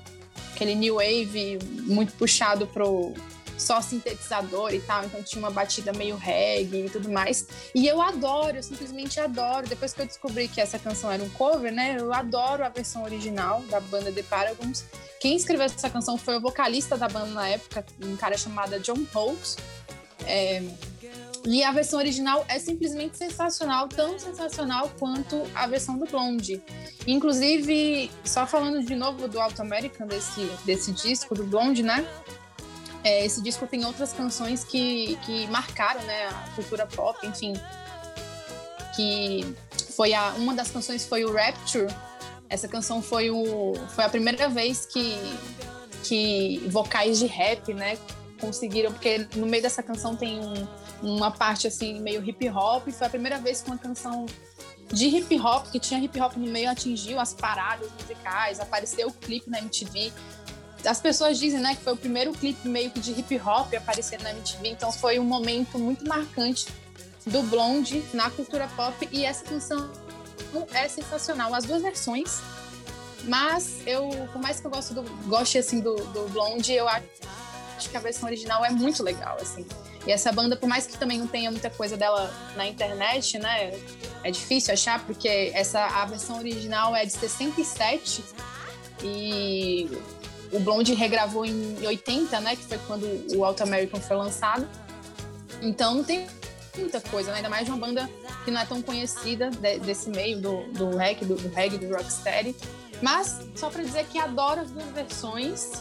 aquele new wave muito puxado pro só sintetizador e tal, então tinha uma batida meio reggae e tudo mais. E eu adoro, eu simplesmente adoro. Depois que eu descobri que essa canção era um cover, né? Eu adoro a versão original da banda The Paragons. Quem escreveu essa canção foi o vocalista da banda na época, um cara chamado John Holtz. É, E a versão original é simplesmente sensacional, tão sensacional quanto a versão do Blonde. Inclusive, só falando de novo do Alto American, desse, desse disco, do Blonde, né? É, esse disco tem outras canções que, que marcaram né, a cultura pop, enfim. Que foi a, uma das canções foi o Rapture. Essa canção foi, o, foi a primeira vez que, que vocais de rap, né, conseguiram, porque no meio dessa canção tem um, uma parte assim meio hip hop. Foi a primeira vez que uma canção de hip hop, que tinha hip hop no meio, atingiu as paradas musicais, apareceu o clipe na MTV. As pessoas dizem, né, que foi o primeiro clipe meio que de hip hop aparecer na MTV, então foi um momento muito marcante do Blonde na cultura pop e essa canção é sensacional, as duas versões. Mas eu, por mais que eu goste, do, goste assim do, do Blonde, eu acho acho que a versão original é muito legal, assim. E essa banda, por mais que também não tenha muita coisa dela na internet, né? É difícil achar, porque essa, a versão original é de 67 e o Blonde regravou em 80, né? Que foi quando o Alt American foi lançado. Então tem muita coisa, né? ainda mais de uma banda que não é tão conhecida de, desse meio do, do do, do reggae, do rocksteady. Mas, só pra dizer que adoro as duas versões.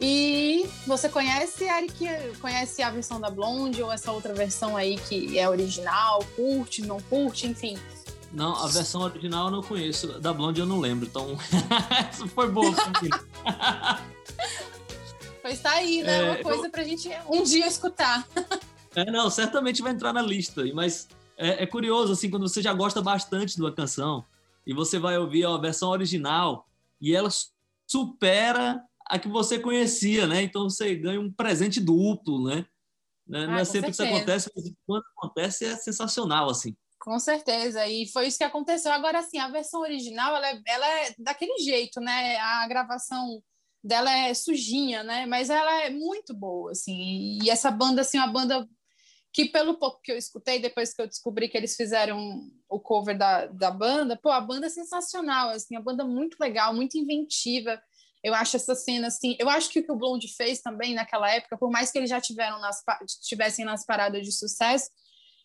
E você conhece, Eric? Conhece a versão da Blonde ou essa outra versão aí que é original? Curte, não curte, enfim. Não, a versão original eu não conheço. Da Blonde eu não lembro, então <laughs> essa foi boa pra mim. Pois tá aí, né? É, Uma coisa pra gente um dia escutar. É, não, certamente vai entrar na lista. Mas é, é curioso, assim, quando você já gosta bastante de uma canção e você vai ouvir a versão original e ela supera a que você conhecia, né? Então você ganha um presente duplo, né? Né? Não Ah, é sempre que isso acontece, mas quando acontece é sensacional, assim. Com certeza, e foi isso que aconteceu. Agora, assim, a versão original, ela é, ela é daquele jeito, né? A gravação dela é sujinha, né? Mas ela é muito boa, assim. E essa banda, assim, é uma banda que, pelo pouco que eu escutei, depois que eu descobri que eles fizeram o cover da, da banda, pô, a banda é sensacional, assim, a banda muito legal, muito inventiva. Eu acho essa cena, assim, eu acho que o que o Blonde fez também naquela época, por mais que eles já tiveram nas, tivessem nas paradas de sucesso,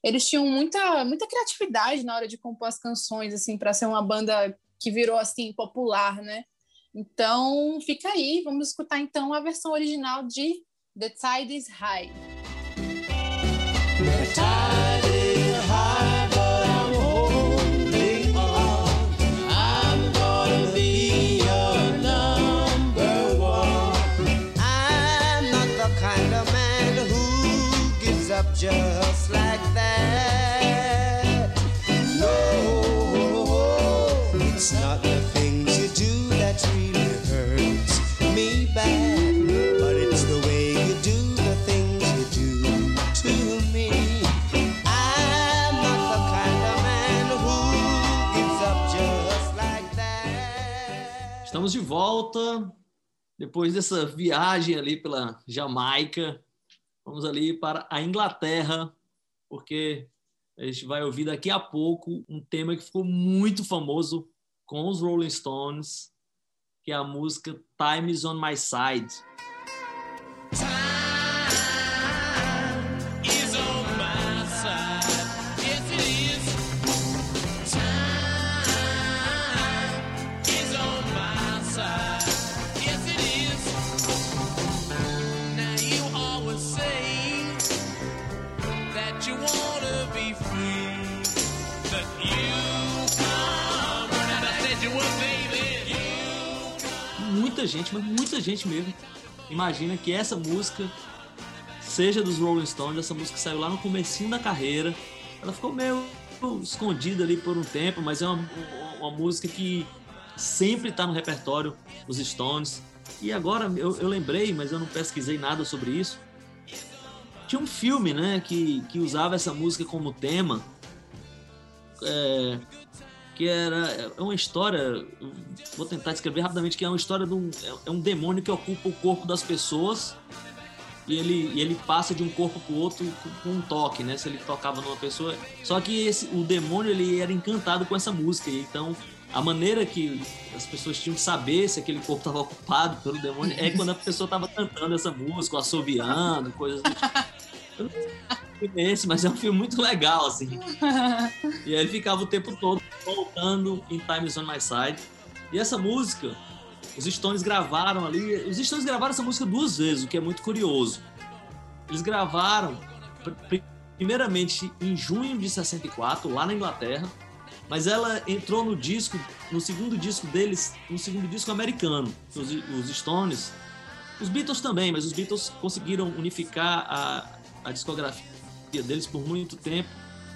eles tinham muita, muita criatividade na hora de compor as canções, assim, para ser uma banda que virou, assim, popular, né? Então, fica aí, vamos escutar então a versão original de The Tide is High. The Estamos de volta depois dessa viagem ali pela Jamaica. Vamos ali para a Inglaterra, porque a gente vai ouvir daqui a pouco um tema que ficou muito famoso com os Rolling Stones, que é a música Time is on My Side. Is Muita gente, mas muita gente mesmo, imagina que essa música seja dos Rolling Stones. Essa música saiu lá no comecinho da carreira. Ela ficou meio escondida ali por um tempo, mas é uma, uma música que sempre está no repertório dos Stones. E agora eu, eu lembrei, mas eu não pesquisei nada sobre isso. Tinha um filme, né, que, que usava essa música como tema, é, que era é uma história. Vou tentar descrever rapidamente que é uma história de um, é- é um demônio que ocupa o corpo das pessoas e ele, e ele passa de um corpo para outro com, um toque, né? Se ele tocava numa pessoa. Só que esse, o demônio ele era encantado com essa música. Então, a maneira que as pessoas tinham de saber se aquele corpo estava ocupado pelo demônio é quando a pessoa estava cantando essa música, ou assoviando, coisas do tipo. <laughs> Esse, mas é um filme muito legal, assim. <laughs> E aí ele ficava o tempo todo voltando em Times on My Side. E essa música, os Stones gravaram ali. Os Stones gravaram essa música duas vezes, o que é muito curioso. Eles gravaram, pr- primeiramente em junho de 64, lá na Inglaterra, mas ela entrou no disco, no segundo disco deles, no segundo disco americano. Os, os Stones, os Beatles também, mas os Beatles conseguiram unificar a, a discografia deles por muito tempo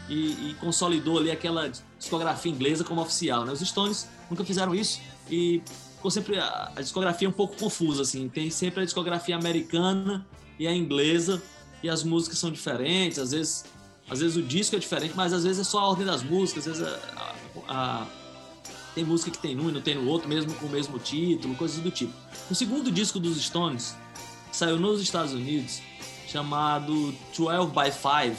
e, e consolidou ali aquela discografia inglesa como oficial. Né? Os Stones nunca fizeram isso e ficou sempre a, a discografia um pouco confusa assim. Tem sempre a discografia americana e a inglesa e as músicas são diferentes. Às vezes, às vezes o disco é diferente, mas às vezes é só a ordem das músicas. Às vezes a- a- a- tem música que tem num e não tem no outro, mesmo com o mesmo título, coisas do tipo. O segundo disco dos Stones saiu nos Estados Unidos, chamado 12 by 5.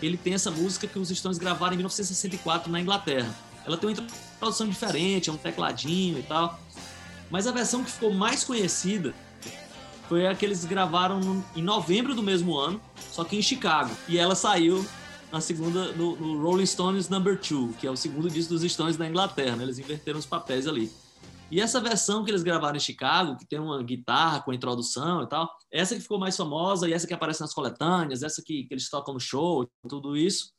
Ele tem essa música que os Stones gravaram em 1964 na Inglaterra. Ela tem uma introdução diferente, é um tecladinho e tal. Mas a versão que ficou mais conhecida foi a que eles gravaram em novembro do mesmo ano, só que em Chicago. E ela saiu na segunda, no, no Rolling Stones Number 2, que é o segundo disco dos Stones da Inglaterra. né? Eles inverteram os papéis ali. E essa versão que eles gravaram em Chicago, que tem uma guitarra com introdução e tal, essa que ficou mais famosa e essa que aparece nas coletâneas, essa que, que eles tocam no show, tudo isso.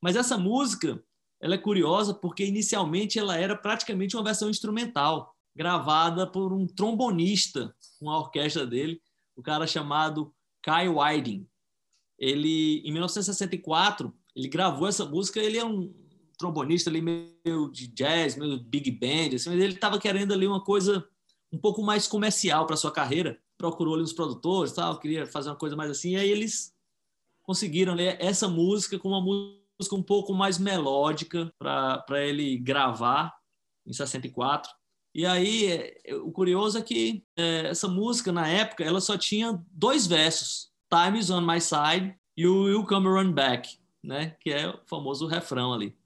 Mas essa música, ela é curiosa porque inicialmente ela era praticamente uma versão instrumental, gravada por um trombonista com a orquestra dele, o cara chamado Kai Whiting. Ele, em 1964, ele gravou essa música, ele é um trombonista ali meio de jazz, meio big band, assim, mas ele estava querendo ali uma coisa um pouco mais comercial para sua carreira. Procurou ali os produtores, tal, queria fazer uma coisa mais assim, e aí eles conseguiram ler essa música com uma música um pouco mais melódica para ele gravar em 64. E aí, é, o curioso é que é, essa música, na época, ela só tinha dois versos. Time is on my side e Will Come Run Back, né? Que é o famoso refrão ali.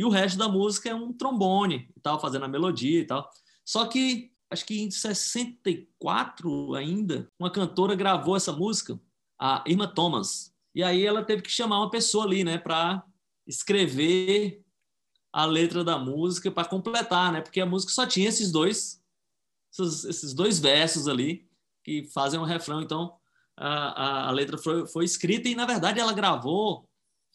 E o resto da música é um trombone e tal, fazendo a melodia e tal. Só que, acho que em 64 ainda, uma cantora gravou essa música, a Irma Thomas. E aí ela teve que chamar uma pessoa ali, né, para escrever a letra da música para completar, né? Porque a música só tinha esses dois, esses, esses dois versos ali que fazem um refrão. Então a, a, a letra foi, foi escrita e na verdade ela gravou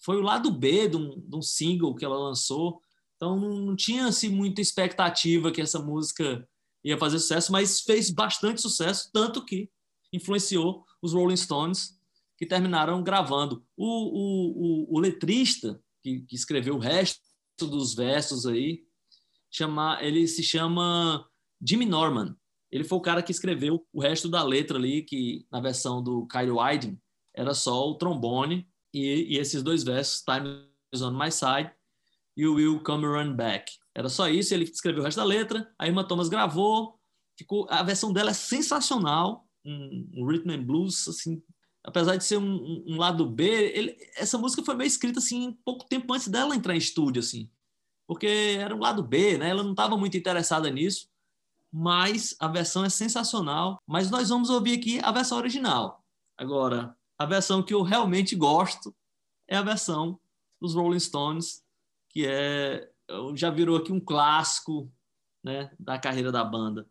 foi o lado B de um, de um single que ela lançou. Então não, tinha assim muita expectativa que essa música ia fazer sucesso, mas fez bastante sucesso, tanto que influenciou os Rolling Stones que terminaram gravando. O, o, o, o letrista que, que escreveu o resto dos versos aí, chama, ele se chama Jimmy Norman. Ele foi o cara que escreveu o resto da letra ali, que na versão do Kyle Widen era só o trombone e, e esses dois versos, Time is on my side, You will come run back. Era só isso, ele escreveu o resto da letra, a Irma Thomas gravou, ficou, a versão dela é sensacional, um, um rhythm and blues, assim, apesar de ser um, um, um lado B, ele, essa música foi meio escrita assim pouco tempo antes dela entrar em estúdio, assim, porque era um lado B, né? Ela não estava muito interessada nisso, mas a versão é sensacional. Mas nós vamos ouvir aqui a versão original. Agora, a versão que eu realmente gosto é a versão dos Rolling Stones, que é já virou aqui um clássico, né, da carreira da banda.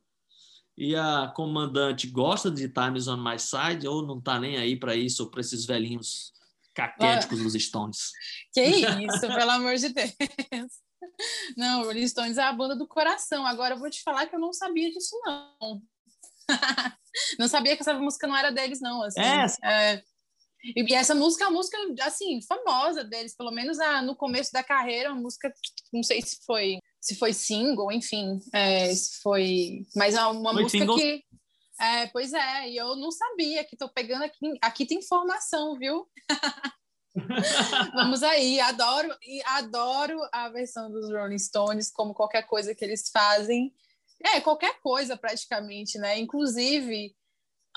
E a comandante gosta de Times on My Side ou não tá nem aí para isso, ou para esses velhinhos caquéticos dos Stones? Que isso, pelo amor de Deus. Não, Rolling Stones é a banda do coração. Agora eu vou te falar que eu não sabia disso, não. <laughs> não sabia que essa música não era deles, não. Assim. É. É, E essa música é uma música, assim, famosa deles, pelo menos a, no começo da carreira, uma música, não sei se foi se foi single, enfim, é, se foi... Mas é uma Foi música single. que... É, pois é, e eu não sabia, que tô pegando aqui, aqui tem informação, viu? <laughs> Vamos aí, adoro e adoro a versão dos Rolling Stones, como qualquer coisa que eles fazem. É, qualquer coisa praticamente, né? Inclusive,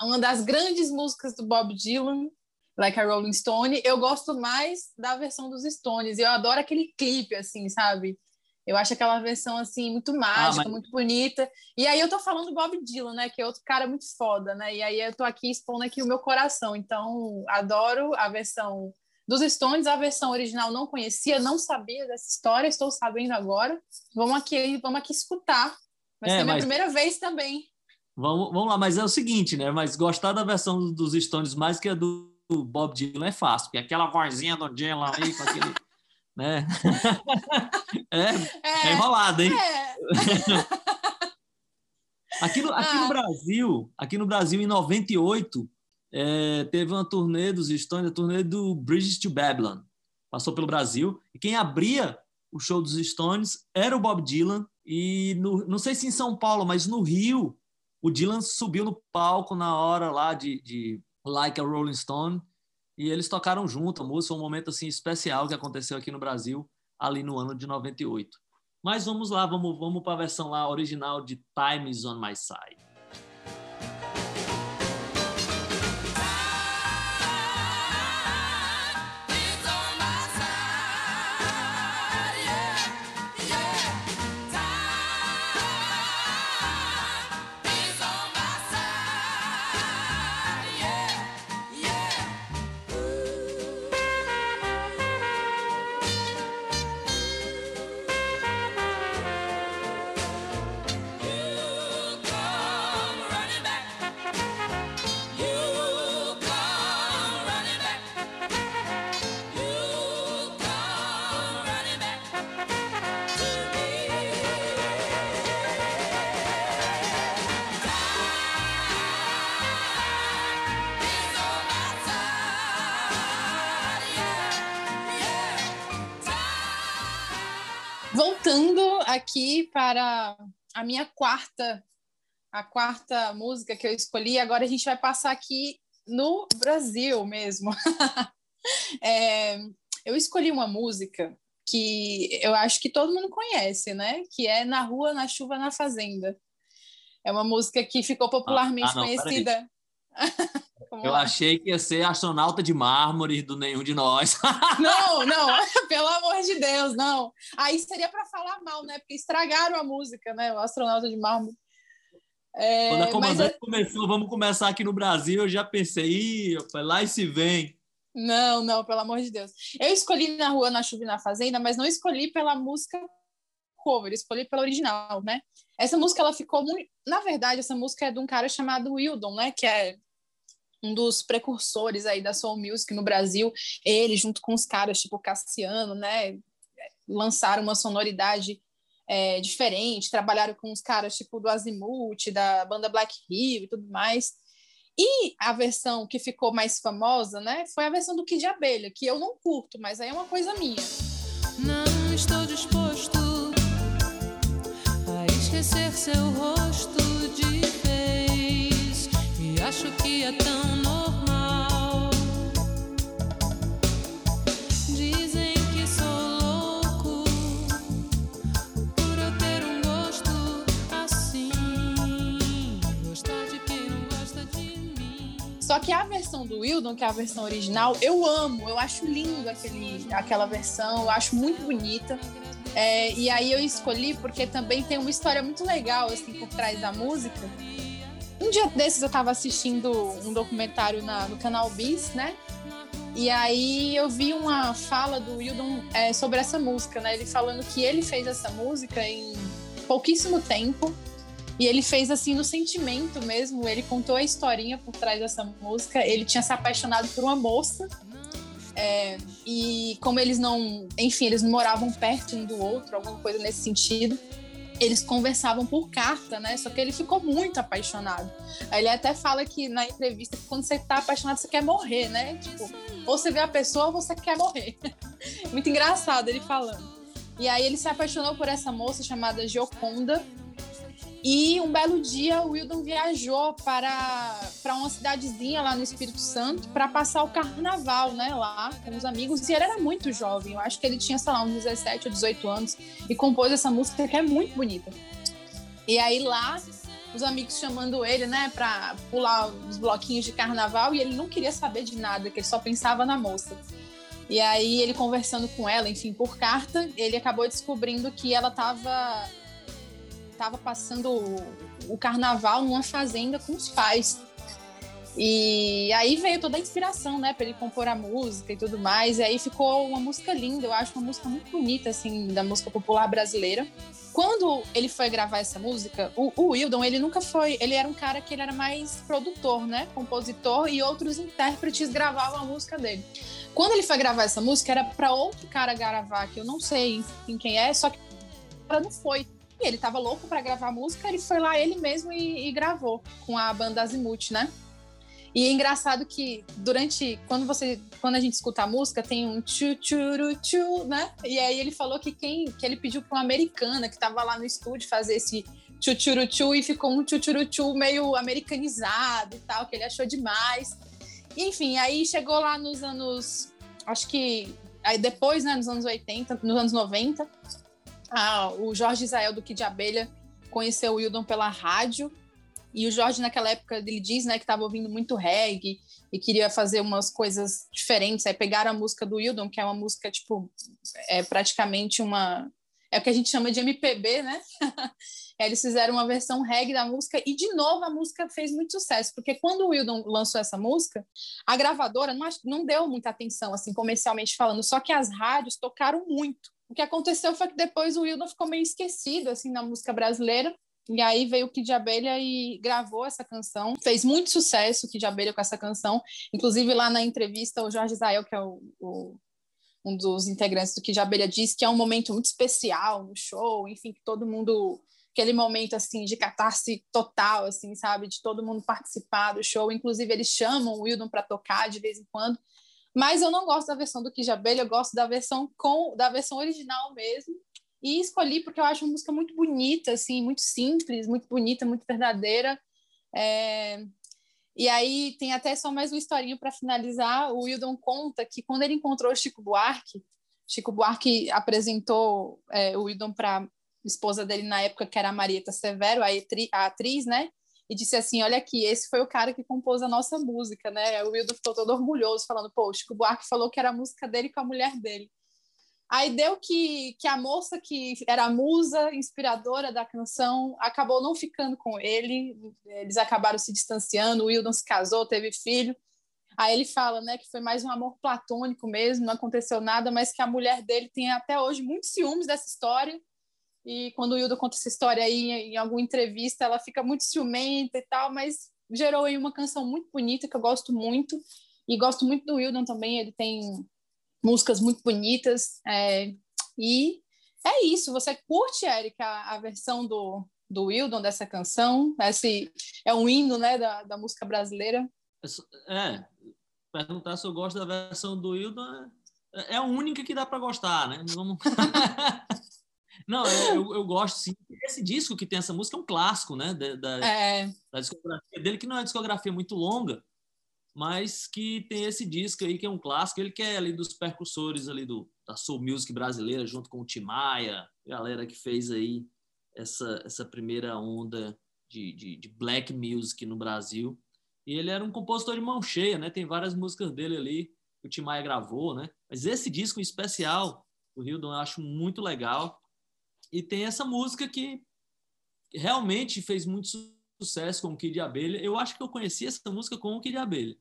uma das grandes músicas do Bob Dylan, Like a Rolling Stone, eu gosto mais da versão dos Stones. Eu adoro aquele clipe, assim, sabe? Eu acho aquela versão, assim, muito mágica, mas- muito bonita. E aí eu tô falando do Bob Dylan, né? Que é outro cara muito foda, né? E aí eu tô aqui expondo aqui o meu coração. Então, adoro a versão Dos Stones, a versão original não conhecia, não sabia dessa história, estou sabendo agora. Vamos aqui, vamos aqui escutar. Vai É, ser minha mas- primeira vez também. Vamos, vamos lá, mas é o seguinte, né? Mas gostar da versão dos Stones mais que a do Bob Dylan é fácil, porque aquela vozinha do Dylan aí, com aquele. <laughs> né? <laughs> é, é É, enrolado, hein? é. <laughs> Aqui no, aqui Ah. no Brasil, aqui no Brasil, em 98, é, teve uma turnê dos Stones, a turnê do Bridges to Babylon. Passou pelo Brasil. E quem abria o show dos Stones era o Bob Dylan. E no, não sei se em São Paulo, mas no Rio, o Dylan subiu no palco na hora lá de, de Like a Rolling Stone. E eles tocaram junto a música. Um momento assim, especial que aconteceu aqui no Brasil, ali no ano de 98. Mas vamos lá, vamos, vamos para a versão lá original de Time is on My Side. Aqui para a minha quarta, a quarta música que eu escolhi, agora a gente vai passar aqui no Brasil mesmo. <laughs> É, eu escolhi uma música que eu acho que todo mundo conhece, né? Que é Na Rua, na Chuva, na Fazenda. É uma música que ficou popularmente ah, não, peraí. conhecida. <laughs> Eu achei que ia ser astronauta de mármore do nenhum de nós. <laughs> Não, não, <laughs> pelo amor de Deus, não. Aí seria para falar mal, né? Porque estragaram a música, né? O astronauta de mármore. É, Quando a mas comandante começou, vamos começar aqui no Brasil, eu já pensei, rapaz, lá e se vem. Não, não, pelo amor de Deus. Eu escolhi na rua, na chuva e na fazenda, mas não escolhi pela música cover, escolhi pela original, né? Essa música ela ficou muito, na verdade, essa música é de um cara chamado Wildon, né, que é um dos precursores aí da soul music no Brasil. Ele junto com os caras tipo Cassiano, né, lançaram uma sonoridade é, diferente, trabalharam com os caras tipo do Azimuth, da banda Black Hill e tudo mais. E a versão que ficou mais famosa, né, foi a versão do Kid Abelha, que eu não curto, mas aí é uma coisa minha. Não estou disposto a esquecer seu rosto acho que é tão normal. Dizem que sou louco por eu ter um gosto assim. Gostar de quem não gosta de mim. Só que a versão do Wildon, que é a versão original, eu amo, eu acho lindo aquele, aquela versão, eu acho muito bonita. É, e aí eu escolhi porque também tem uma história muito legal assim por trás da música. Um dia desses eu estava assistindo um documentário na- no canal Bis, né? E aí eu vi uma fala do Wildon é, sobre essa música, né? Ele falando que ele fez essa música em pouquíssimo tempo e ele fez assim no sentimento mesmo. Ele contou a historinha por trás dessa música. Ele tinha se apaixonado por uma moça. é, e como eles não, enfim, eles não moravam perto um do outro, alguma coisa nesse sentido. Eles conversavam por carta, né? Só que ele ficou muito apaixonado. Ele até fala que na entrevista que quando você tá apaixonado, você quer morrer, né? Tipo, ou você vê a pessoa ou você quer morrer. <laughs> muito engraçado ele falando. E aí ele se apaixonou por essa moça chamada Gioconda. E um belo dia o Wildon viajou para, para uma cidadezinha lá no Espírito Santo para passar o carnaval, né, lá com os amigos. E ele era muito jovem, eu acho que ele tinha, sei lá, uns 17 ou 18 anos e compôs essa música que é muito bonita. E aí lá, os amigos chamando ele, né, para pular os bloquinhos de carnaval e ele não queria saber de nada, que ele só pensava na moça. E aí ele conversando com ela, enfim, por carta, ele acabou descobrindo que ela estava tava passando o, o carnaval numa fazenda com os pais. E aí veio toda a inspiração, né, para ele compor a música e tudo mais. E aí ficou uma música linda, eu acho uma música muito bonita, assim, da música popular brasileira. Quando ele foi gravar essa música, o, o Wildon, ele nunca foi. Ele era um cara que ele era mais produtor, né, compositor, e outros intérpretes gravavam a música dele. Quando ele foi gravar essa música, era para outro cara gravar, que eu não sei em quem é, só que o cara não foi. E ele tava louco para gravar música, ele foi lá ele mesmo e, e gravou com a banda Azimuth, né? E é engraçado que durante quando você quando a gente escuta a música tem um tchu churu tchu, né? E aí ele falou que quem que ele pediu para uma americana que estava lá no estúdio fazer esse tchu churu tchu e ficou um tchu churu tchu meio americanizado e tal, que ele achou demais. Enfim, aí chegou lá nos anos acho que aí depois, né, nos anos 80, nos anos 90, ah, o Jorge Israel do Kid Abelha conheceu o Wildon pela rádio e o Jorge, naquela época, ele diz né, que estava ouvindo muito reggae e queria fazer umas coisas diferentes. Aí pegaram a música do Wildon, que é uma música, tipo, é praticamente uma. É o que a gente chama de MPB, né? <laughs> Eles fizeram uma versão reggae da música e, de novo, a música fez muito sucesso, porque quando o Wildon lançou essa música, a gravadora não, não deu muita atenção, assim, comercialmente falando, só que as rádios tocaram muito. O que aconteceu foi que depois o Wildon ficou meio esquecido, assim, na música brasileira, e aí veio o Kid de Abelha e gravou essa canção. Fez muito sucesso o Kid de Abelha com essa canção. Inclusive, lá na entrevista, o Jorge Israel, que é o, o- um dos integrantes do Kid de Abelha, disse que é um momento muito especial no show, enfim, que todo mundo... Aquele momento, assim, de catarse total, assim, sabe? De todo mundo participar do show. Inclusive, eles chamam o Wildon para tocar de vez em quando. Mas eu não gosto da versão do Kid Abelha, eu gosto da versão com da versão original mesmo. E escolhi porque eu acho uma música muito bonita, assim, muito simples, muito bonita, muito verdadeira. É, E aí tem até só mais uma historinha para finalizar. O Wildon conta que quando ele encontrou Chico Buarque, Chico Buarque apresentou é, o Wildon para esposa dele na época, que era a Marieta Severo, a, a atriz, né? E disse assim: Olha aqui, esse foi o cara que compôs a nossa música, né? O Wildon ficou todo orgulhoso, falando: Pô, o Chico Buarque falou que era a música dele com a mulher dele. Aí deu que, que a moça que era a musa inspiradora da canção acabou não ficando com ele, eles acabaram se distanciando, o Wildon se casou, teve filho. Aí ele fala, né, que foi mais um amor platônico mesmo, não aconteceu nada, mas que a mulher dele tem até hoje muitos ciúmes dessa história. E quando o Wildon conta essa história aí em alguma entrevista, ela fica muito ciumenta e tal, mas gerou aí uma canção muito bonita que eu gosto muito. E gosto muito do Wildon também, ele tem músicas muito bonitas. é, e é isso. Você curte, Érica, a, a versão do, do Wildon dessa canção? Esse é um hino né, da, da música brasileira. É, perguntar se eu gosto da versão do Wildon é, é a única que dá para gostar, né? Vamos... <laughs> Não, eu, eu gosto sim. Esse disco que tem essa música é um clássico, né? Da, da, É, da discografia dele, que não é uma discografia muito longa, mas que tem esse disco aí que é um clássico. Ele que é ali dos percussores ali do, da Soul Music brasileira, junto com o Tim Maia, galera que fez aí essa, essa primeira onda de, de, de black music no Brasil. E ele era um compositor de mão cheia, né? Tem várias músicas dele ali que o Tim Maia gravou, né? Mas esse disco em especial, o Hildon, eu acho muito legal. E tem essa música que realmente fez muito su- sucesso com o Kid de Abelha. Eu acho que eu conheci essa música com o Kid de Abelha.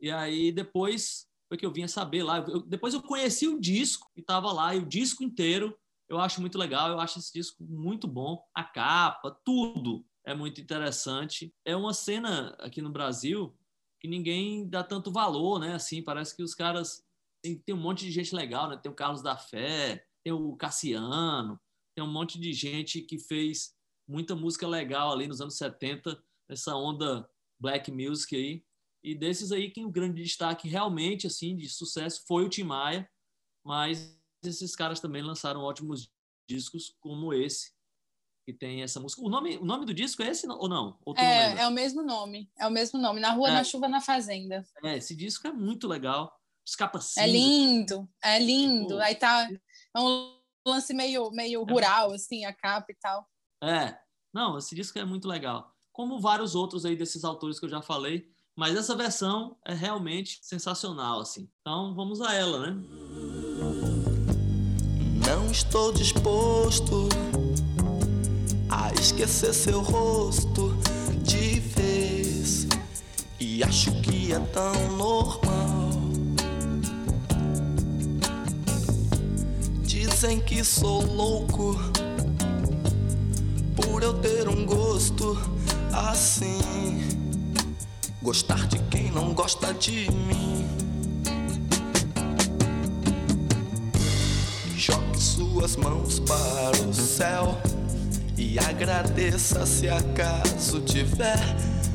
E aí depois foi que eu vinha saber lá. Eu- depois eu conheci o disco e estava lá, e o disco inteiro eu acho muito legal. Eu acho esse disco muito bom. A capa, tudo é muito interessante. É uma cena aqui no Brasil que ninguém dá tanto valor, né? Assim, parece que os caras tem, tem um monte de gente legal, né? Tem o Carlos da Fé, tem o Cassiano, tem um monte de gente que fez muita música legal ali nos anos 70, essa onda black music aí. E desses aí, quem o grande destaque realmente assim de sucesso foi o Tim Maia, mas esses caras também lançaram ótimos discos como esse que tem essa música. O nome, o nome do disco é esse ou não? Ou é, é o mesmo nome. É o mesmo nome. Na Rua, É. na Chuva, na Fazenda. É, esse disco é muito legal. Escapa É lindo, é lindo. Tipo, Aí tá é um lance meio, meio rural, assim, a capa e tal. É, não, esse disco é muito legal. Como vários outros aí desses autores que eu já falei, mas essa versão é realmente sensacional, assim. Então vamos a ela, né? Não estou disposto a esquecer seu rosto de vez. E acho é tão normal. Dizem que sou louco por eu ter um gosto assim. Gostar de quem não gosta de mim. Jogue suas mãos para o céu e agradeça se acaso tiver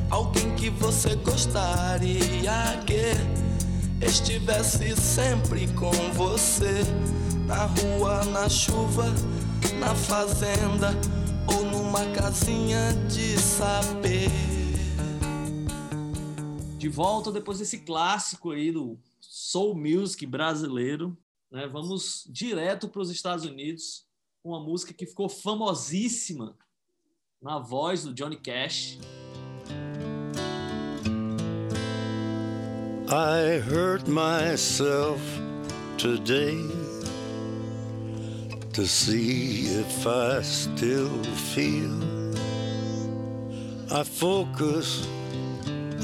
alguém que você gostaria que estivesse sempre com você na rua, na chuva, na fazenda ou numa casinha de saber. De volta depois desse clássico aí do soul music brasileiro, né? Vamos direto para os Estados Unidos com uma música que ficou famosíssima na voz do Johnny Cash. I hurt myself today to see if I still feel. I focus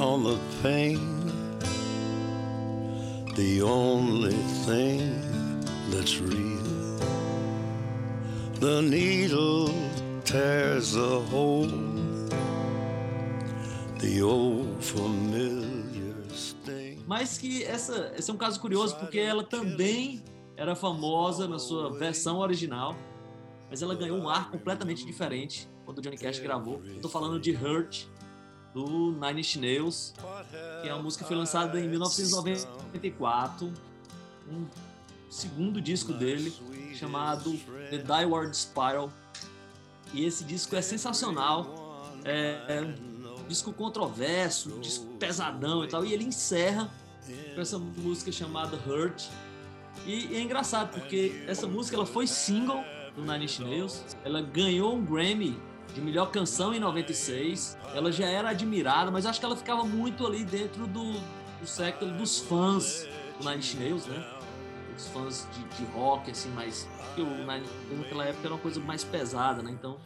on the pain, the only thing that's real. The needle tears a hole, the old familiar sting. Mas que essa, esse é um caso curioso porque ela também era famosa na sua versão original, mas ela ganhou um ar completamente diferente quando o Johnny Cash gravou. Eu tô falando de Hurt, do Nine Inch Nails, que é uma música que foi lançada em 1994, um segundo disco dele, chamado The Dyward Spiral. E esse disco é sensacional, é, é um disco controverso, um disco pesadão e tal, e ele encerra com essa música chamada Hurt. E, é engraçado porque essa música ela foi single do Nine Inch Nails, ela ganhou um Grammy de melhor canção em 96. Ela já era admirada, mas acho que ela ficava muito ali dentro do, do século dos fãs do Nine Inch Nails, né? Os fãs de, de rock, assim, mais. Porque o Nine naquela época era uma coisa mais pesada, né? Então.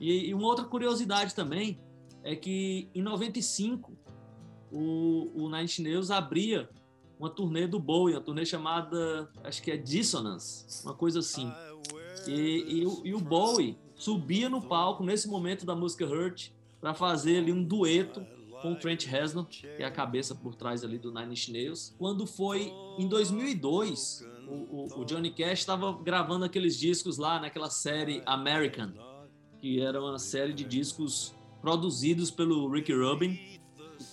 E, e uma outra curiosidade também é que em 95 o, o Nine Inch Nails abria uma turnê do Bowie, uma turnê chamada, acho que é Dissonance, uma coisa assim. E, e, o- e o Bowie subia no palco nesse momento da música Hurt para fazer ali um dueto com o Trent Reznor, que é a cabeça por trás ali do Nine Inch Nails. Quando foi em 2002, o, o- o Johnny Cash estava gravando aqueles discos lá naquela série American, que era uma série de discos produzidos pelo Rick Rubin,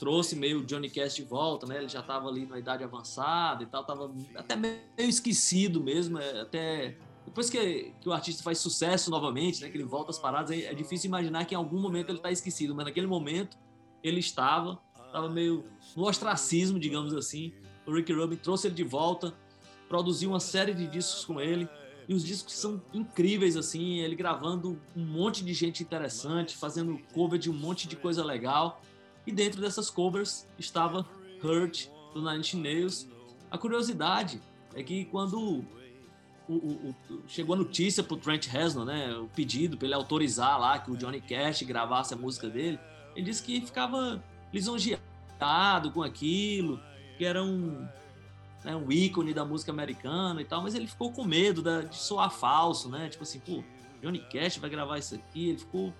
trouxe meio Johnny Cash de volta, né? Ele já estava ali na idade avançada e tal, tava até meio esquecido mesmo, é, até depois que, que o artista faz sucesso novamente, né? Que ele volta às paradas, é, é difícil imaginar que em algum momento ele está esquecido, mas naquele momento ele estava, estava meio no ostracismo, digamos assim. O Rick Rubin trouxe ele de volta, produziu uma série de discos com ele. E os discos são incríveis, assim, ele gravando um monte de gente interessante, fazendo cover de um monte de coisa legal. E dentro dessas covers estava Hurt, do Nine Nails. A curiosidade é que quando o- o- o- chegou a notícia pro Trent Reznor, né, o pedido para ele autorizar lá que o Johnny Cash gravasse a música dele, ele disse que ficava lisonjeado com aquilo, que era um, né, um ícone da música americana e tal, mas ele ficou com medo da- de soar falso, né? Tipo assim, pô, Johnny Cash vai gravar isso aqui, ele ficou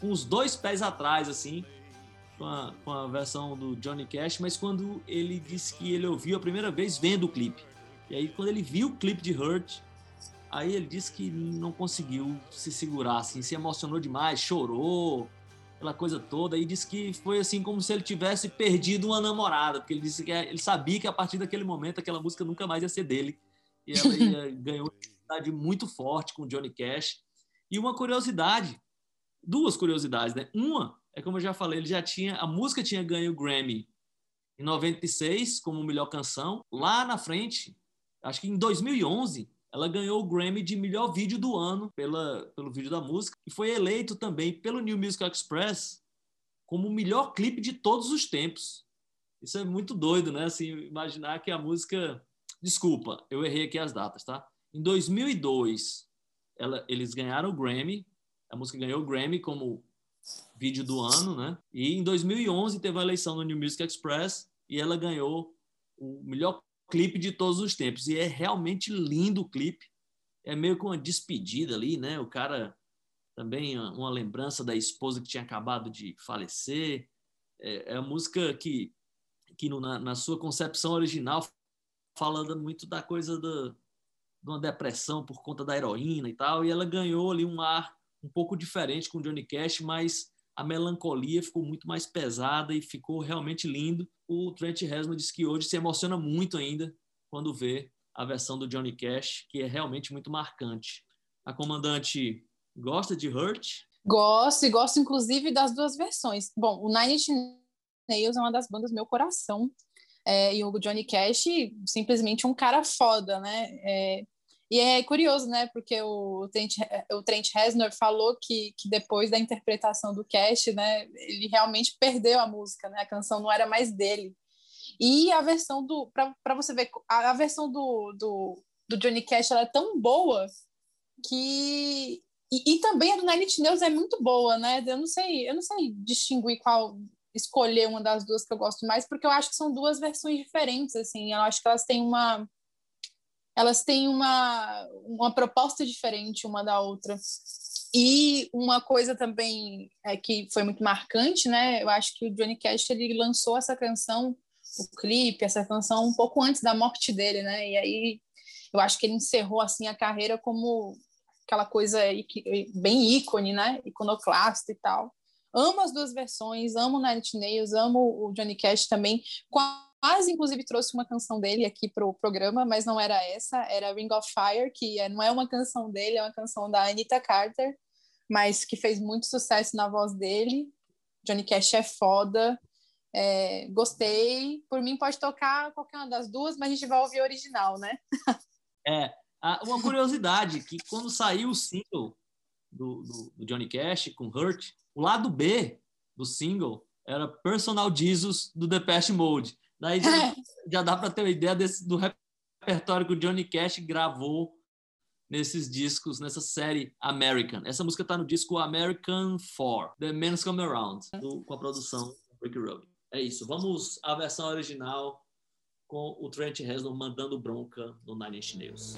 com os dois pés atrás, assim, com a, com a versão do Johnny Cash, mas quando ele disse que ele ouviu a primeira vez vendo o clipe. E aí, quando ele viu o clipe de Hurt, aí ele disse que não conseguiu se segurar, assim, se emocionou demais, chorou, aquela coisa toda, e disse que foi assim como se ele tivesse perdido uma namorada, porque ele disse que ele sabia que a partir daquele momento aquela música nunca mais ia ser dele. E ela <laughs> ia- ganhou uma identidade muito forte com o Johnny Cash. E uma curiosidade, duas curiosidades, né? Uma é como eu já falei, ele já tinha, a música tinha ganho o Grammy em 96 como melhor canção. Lá na frente, acho que em 2011, ela ganhou o Grammy de melhor vídeo do ano pela, pelo vídeo da música e foi eleito também pelo New Musical Express como o melhor clipe de todos os tempos. Isso é muito doido, né? Assim, imaginar que a música. Desculpa, eu errei aqui as datas, tá? Em 2002, ela, eles ganharam o Grammy, a música ganhou o Grammy como vídeo do ano, né? E em 2011 teve a eleição no New Music Express e ela ganhou o melhor clipe de todos os tempos. E é realmente lindo o clipe. É meio que uma despedida ali, né? O cara também uma lembrança da esposa que tinha acabado de falecer. É, é a música que, que no, na, na, sua concepção original fala muito da coisa da, de uma depressão por conta da heroína e tal. E ela ganhou ali um ar um pouco diferente com Johnny Cash, mas a melancolia ficou muito mais pesada e ficou realmente lindo. O Trent Reznor disse que hoje se emociona muito ainda quando vê a versão do Johnny Cash, que é realmente muito marcante. A comandante gosta de Hurt? Gosto, e gosto inclusive das duas versões. Bom, o Nine Inch Nails é uma das bandas do meu coração. É, e o Johnny Cash, simplesmente um cara foda, né? É, e é curioso, né? Porque o Trent, o Trent Reznor falou que, que depois da interpretação do Cash, né? Ele realmente perdeu a música, né? A canção não era mais dele. E a versão do... Para você ver, a, a versão do, do, do, Johnny Cash ela é tão boa que... E, e também a do Nine Inch é muito boa, né? Eu não sei, eu não sei distinguir qual escolher uma das duas que eu gosto mais, porque eu acho que são duas versões diferentes, assim. Eu acho que elas têm uma elas têm uma, uma proposta diferente uma da outra. E uma coisa também é que foi muito marcante, né? Eu acho que o Johnny Cash ele lançou essa canção, o clipe, essa canção um pouco antes da morte dele, né? E aí eu acho que ele encerrou assim a carreira como aquela coisa bem ícone, né? Iconoclasta e tal. Amo as duas versões, amo Nine Nails, amo o Johnny Cash também. Quase, inclusive, trouxe uma canção dele aqui para o programa, mas não era essa, era Ring of Fire, que é, não é uma canção dele, é uma canção da Anita Carter, mas que fez muito sucesso na voz dele. Johnny Cash é foda, é, gostei. Por mim, pode tocar qualquer uma das duas, mas a gente vai ouvir a original, né? é, uma curiosidade, que quando saiu o single do, do, do Johnny Cash com Hurt, o lado B do single era Personal Jesus do Depeche Mode. Daí já, já dá para ter uma ideia desse, do repertório que o Johnny Cash gravou nesses discos, nessa série American. Essa música está no disco American 4, The Men's Come Around, do, com a produção Rick Rubin. É isso. Vamos à versão original com o Trent Reznor mandando bronca no Nine Inch Nails.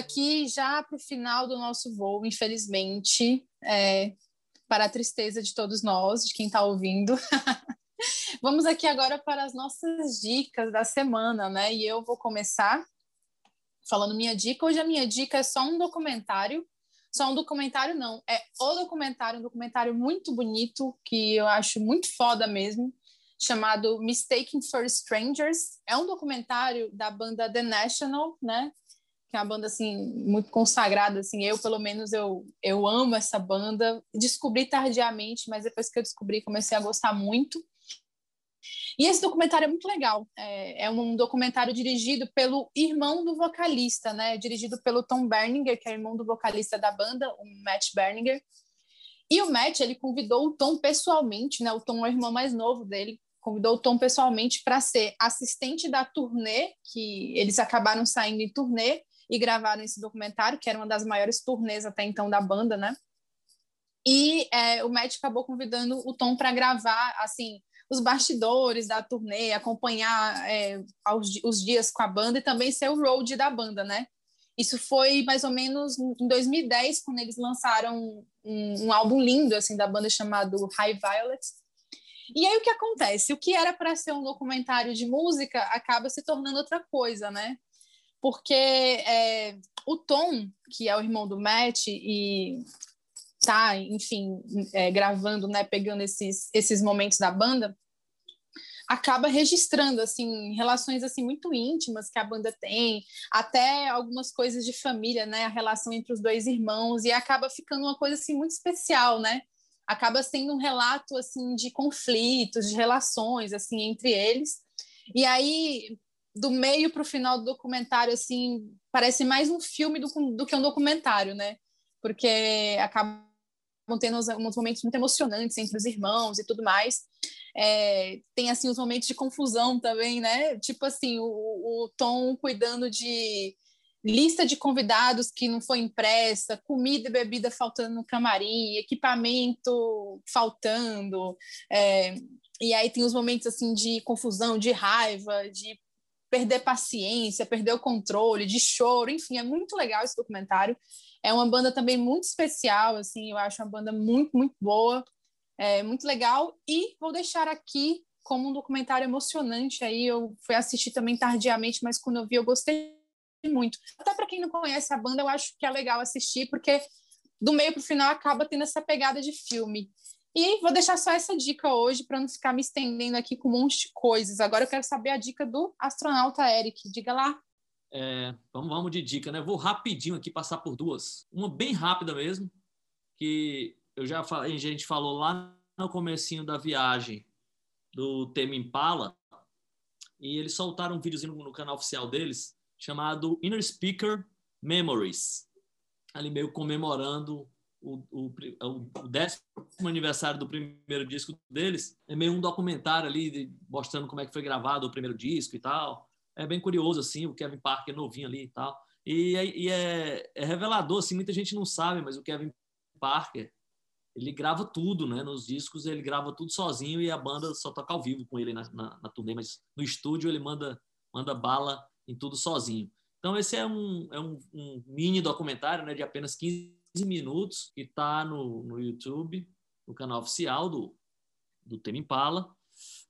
Aqui já para o final do nosso voo, infelizmente, é, para a tristeza de todos nós, de quem está ouvindo. <laughs> Vamos aqui agora para as nossas dicas da semana, né? E eu vou começar falando minha dica. Hoje a minha dica é só um documentário. Só um documentário, não. É o documentário, um documentário muito bonito, que eu acho muito foda mesmo, chamado Mistaken for Strangers. É um documentário da banda The National, né? Que é uma banda, assim, muito consagrada, assim. Eu, pelo menos, eu, eu amo essa banda. Descobri tardiamente, mas depois que eu descobri, comecei a gostar muito. E esse documentário é muito legal. É, é, um documentário dirigido pelo irmão do vocalista, né? Dirigido pelo Tom Berninger, que é irmão do vocalista da banda, o Matt Berninger. E o Matt, ele convidou o Tom pessoalmente, né? O Tom é o irmão mais novo dele. Convidou o Tom pessoalmente para ser assistente da turnê, que eles acabaram saindo em turnê e gravaram esse documentário, que era uma das maiores turnês até então da banda, né? E é, o Matt acabou convidando o Tom para gravar, assim, os bastidores da turnê, acompanhar é, aos, os dias com a banda e também ser o road da banda, né? Isso foi mais ou menos em 2010, quando eles lançaram um, um álbum lindo assim da banda chamado High Violet. E aí o que acontece? O que era para ser um documentário de música acaba se tornando outra coisa, né? Porque é, o Tom, que é o irmão do Matt e tá, enfim, é, gravando, né, pegando esses, esses momentos da banda, acaba registrando assim relações assim muito íntimas que a banda tem, até algumas coisas de família, né, a relação entre os dois irmãos e acaba ficando uma coisa assim muito especial, né? Acaba sendo um relato assim de conflitos, de relações assim entre eles. E aí do meio para o final do documentário assim parece mais um filme do, do que um documentário, né? Porque acabam tendo uns, momentos muito emocionantes entre os irmãos e tudo mais. É, tem assim os momentos de confusão também, né? Tipo assim, o, o Tom cuidando de lista de convidados que não foi impressa, comida e bebida faltando no camarim, equipamento faltando, é, e aí tem os momentos assim de confusão, de raiva, de perder paciência, perder o controle, de choro, enfim, é muito legal esse documentário. É uma banda também muito especial, assim, eu acho uma banda muito, muito boa é muito legal. E vou deixar aqui como um documentário emocionante. Aí eu fui assistir também tardiamente, mas quando eu vi eu gostei muito. Até para quem não conhece a banda, eu acho que é legal assistir, porque do meio para o final acaba tendo essa pegada de filme. E vou deixar só essa dica hoje para não ficar me estendendo aqui com um monte de coisas. Agora eu quero saber a dica do astronauta Eric. Diga lá. É, vamos, vamos de dica, né? Vou rapidinho aqui passar por duas. Uma bem rápida mesmo, que eu já falei, a gente falou lá no comecinho da viagem do Tame Impala, e eles soltaram um videozinho no canal oficial deles chamado Inner Speaker Memories, ali meio comemorando o, o, o décimo aniversário do primeiro disco deles. É meio um documentário ali de, mostrando como é que foi gravado o primeiro disco e tal. É bem curioso, assim, o Kevin Parker novinho ali e tal. E, e é, é revelador, assim, muita gente não sabe, mas o Kevin Parker, ele grava tudo, né? Nos discos ele grava tudo sozinho e a banda só toca ao vivo com ele na, na, na turnê, mas no estúdio ele manda, manda bala em tudo sozinho. Então esse é um, é um, um mini documentário né, de apenas 15 minutos que está no, no YouTube, no canal oficial do, do Tame Impala.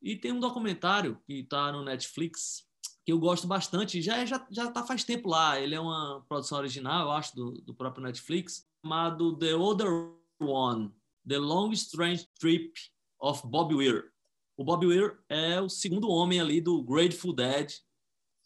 E tem um documentário que está no Netflix que eu gosto bastante, já já já tá faz tempo lá. Ele é uma produção original, eu acho, do, do próprio Netflix, chamado The Other One, The Long Strange Trip of Bob Weir. O Bob Weir é o segundo homem ali do Grateful Dead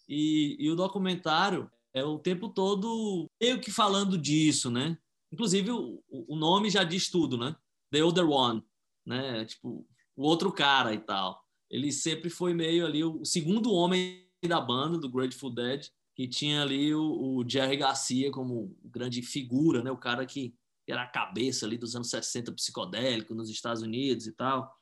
e, e o documentário é o tempo todo meio que falando disso, né? Inclusive o, o nome já diz tudo, né? The Other One, né? Tipo o outro cara e tal. Ele sempre foi meio ali o segundo homem da banda do Grateful Dead, que tinha ali o, o Jerry Garcia como grande figura, né? O cara que era a cabeça ali dos anos 60 psicodélico nos Estados Unidos e tal.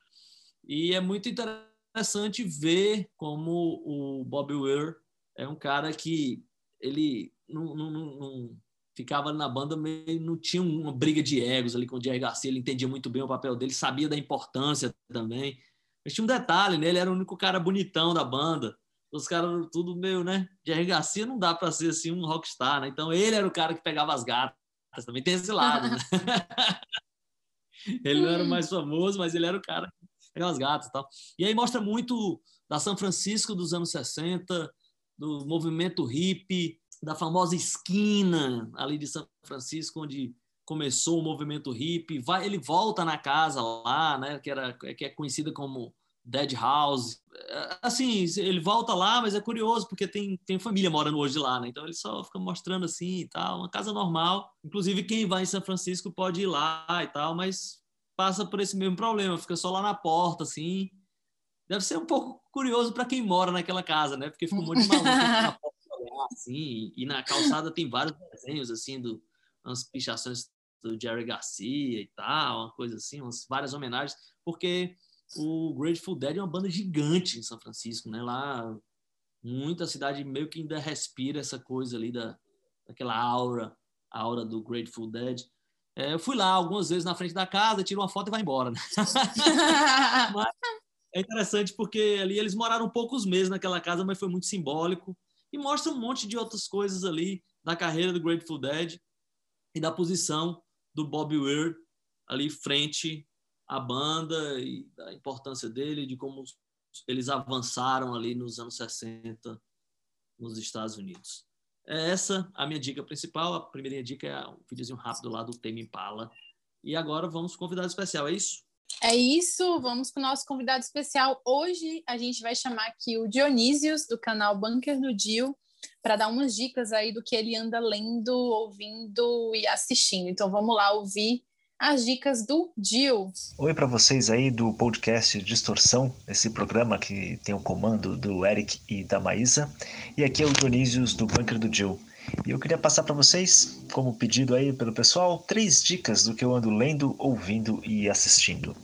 E é muito interessante ver como o Bob Weir é um cara que ele não, não, não, ficava na banda, meio, não tinha uma briga de egos ali com o Jerry Garcia, ele entendia muito bem o papel dele, sabia da importância também. Mas tinha um detalhe, né? ele era o único cara bonitão da banda. Os caras tudo meio, né? Jerry Garcia não dá para ser assim um rockstar, né? Então ele era o cara que pegava as gatas também tem esse lado, né? <laughs> ele não era o mais famoso, mas ele era o cara que pegava as gatas e tal. E aí mostra muito da São Francisco dos anos 60, do movimento hippie, da famosa esquina ali de São Francisco, onde começou o movimento hippie. Vai, ele volta na casa lá, né, que, era, que é conhecida como Dead House. Assim, ele volta lá, mas é curioso, porque tem, tem família morando hoje lá, né? Então ele só fica mostrando assim e tal, uma casa normal. Inclusive, quem vai em São Francisco pode ir lá e tal, mas passa por esse mesmo problema, fica só lá na porta, assim. Deve ser um pouco curioso para quem mora naquela casa, né? Porque fica um monte de maluco <laughs> na porta assim, e na calçada tem vários desenhos, assim, do, umas pichações do Jerry Garcia e tal, uma coisa assim, umas, várias homenagens, porque o Grateful Dead é uma banda gigante em São Francisco, né? Lá, muita cidade meio que ainda respira essa coisa ali da, daquela aura, a aura do Grateful Dead. É, eu fui lá algumas vezes na frente da casa, tiro uma foto e vai embora, né? <laughs> mas é interessante porque ali eles moraram poucos meses naquela casa, mas foi muito simbólico e mostra um monte de outras coisas ali da carreira do Grateful Dead e da posição do Bob Weir ali frente a banda e da importância dele, de como eles avançaram ali nos anos 60 nos Estados Unidos. É essa a minha dica principal. A primeira dica é um videozinho rápido lá do Tame Impala, E agora vamos convidado especial, é isso? É isso, vamos para o nosso convidado especial. Hoje a gente vai chamar aqui o Dionísios, do canal Bunker do Dio, para dar umas dicas aí do que ele anda lendo, ouvindo e assistindo. Então vamos lá ouvir as dicas do Dio. Oi para vocês aí do podcast Distorção, esse programa que tem o comando do Eric e da Maísa. E aqui é o Dionísios do Bunker do Jill. E eu queria passar para vocês, como pedido aí pelo pessoal, três dicas do que eu ando lendo, ouvindo e assistindo.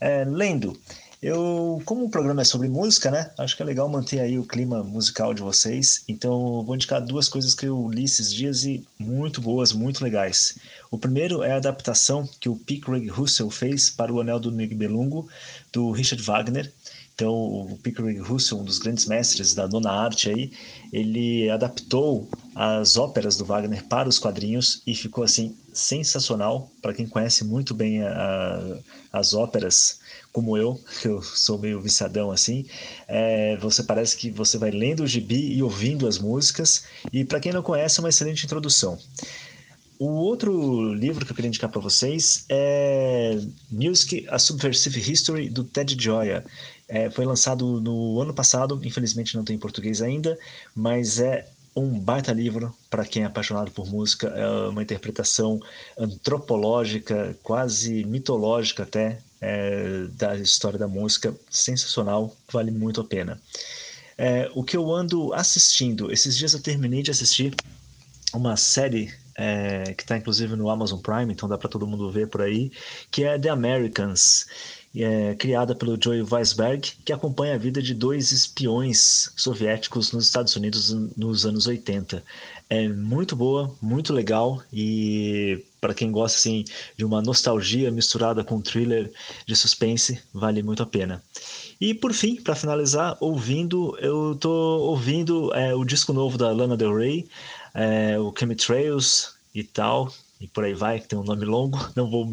É, lendo, eu, como o programa é sobre música, né? Acho que é legal manter aí o clima musical de vocês. Então, vou indicar duas coisas que eu li esses dias e muito boas, muito legais. O primeiro é a adaptação que o P. Craig Russell fez para o Anel do Nibelungo, do Richard Wagner. Então, o P. Craig Russell, um dos grandes mestres da nona arte aí, ele adaptou as óperas do Wagner para os quadrinhos e ficou assim sensacional para quem conhece muito bem a, as óperas como eu, <laughs> que eu sou meio viciadão assim, é, você parece que você vai lendo o gibi e ouvindo as músicas, e para quem não conhece, é uma excelente introdução. O outro livro que eu queria indicar para vocês é Music: A Subversive History, do Ted Gioia. É, foi lançado no ano passado, infelizmente não tem em português ainda, mas é um baita livro para quem é apaixonado por música, é uma interpretação antropológica, quase mitológica até, é, da história da música, sensacional, vale muito a pena. É, o que eu ando assistindo, esses dias eu terminei de assistir uma série é, que está inclusive no Amazon Prime, então dá para todo mundo ver por aí, que é The Americans, é, criada pelo Joey Weisberg, que acompanha a vida de dois espiões soviéticos nos Estados Unidos nos anos 80. É muito boa, muito legal e para quem gosta assim de uma nostalgia misturada com um thriller de suspense, vale muito a pena. E por fim, para finalizar, ouvindo, eu tô ouvindo é, o disco novo da Lana Del Rey, é, o Chemtrails e tal, e por aí vai, que tem um nome longo, <laughs> não vou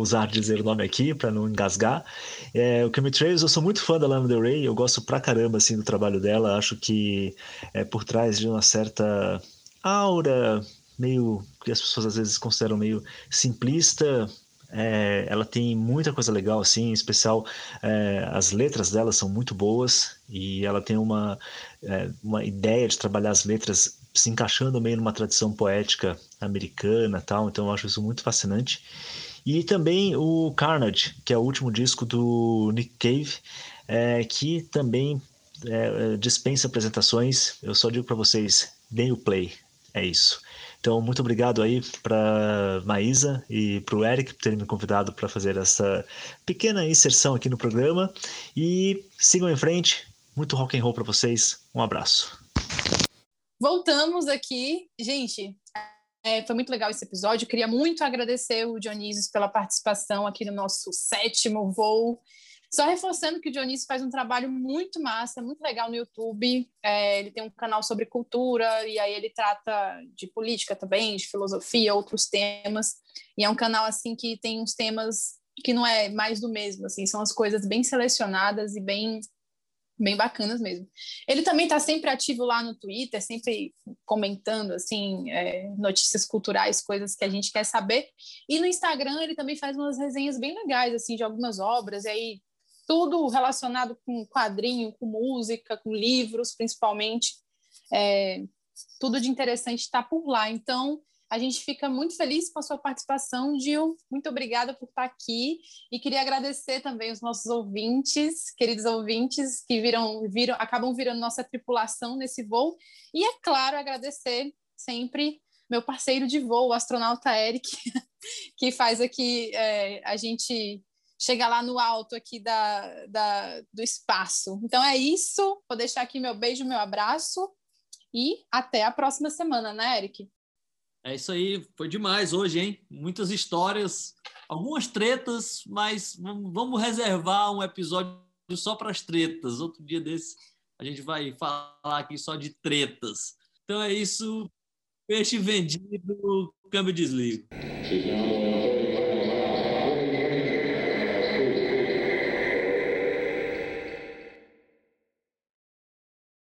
usar dizer o nome aqui para não engasgar. É, o Chemtrails, eu sou muito fã da Lana Del Rey, eu gosto pra caramba assim, do trabalho dela, acho que é por trás de uma certa aura meio que as pessoas às vezes consideram meio simplista. É, ela tem muita coisa legal, assim, em especial é, as letras dela são muito boas e ela tem uma, é, uma ideia de trabalhar as letras se encaixando meio numa tradição poética americana tal, então eu acho isso muito fascinante. E também o Carnage, que é o último disco do Nick Cave, é, que também é, dispensa apresentações. Eu só digo para vocês, deem o play, é isso. Então, muito obrigado aí para Maísa e para o Eric por terem me convidado para fazer essa pequena inserção aqui no programa. E sigam em frente. Muito rock and roll para vocês. Um abraço. Voltamos aqui. Gente, é, foi muito legal esse episódio. Queria muito agradecer o Dionísio pela participação aqui no nosso sétimo voo. Só reforçando que o Dionísio faz um trabalho muito massa, muito legal no YouTube. É, ele tem um canal sobre cultura e aí ele trata de política também, de filosofia, outros temas. E é um canal assim que tem uns temas que não é mais do mesmo, assim, são as coisas bem selecionadas e bem bem bacanas mesmo. Ele também está sempre ativo lá no Twitter, sempre comentando assim é, notícias culturais, coisas que a gente quer saber. E no Instagram ele também faz umas resenhas bem legais assim de algumas obras. E aí tudo relacionado com quadrinho, com música, com livros, principalmente. É, tudo de interessante está por lá. Então, a gente fica muito feliz com a sua participação, Gil. Muito obrigada por estar aqui. E queria agradecer também os nossos ouvintes, queridos ouvintes, que viram, viram, acabam virando nossa tripulação nesse voo. E, é claro, agradecer sempre meu parceiro de voo, o astronauta Eric, <laughs> que faz aqui é, a gente chegar lá no alto aqui da, da, do espaço. Então é isso. Vou deixar aqui meu beijo, meu abraço e até a próxima semana, né, Eric? É isso aí, foi demais hoje, hein? Muitas histórias, algumas tretas, mas vamos reservar um episódio só para as tretas. Outro dia desse a gente vai falar aqui só de tretas. Então é isso. Peixe vendido, câmbio desligo.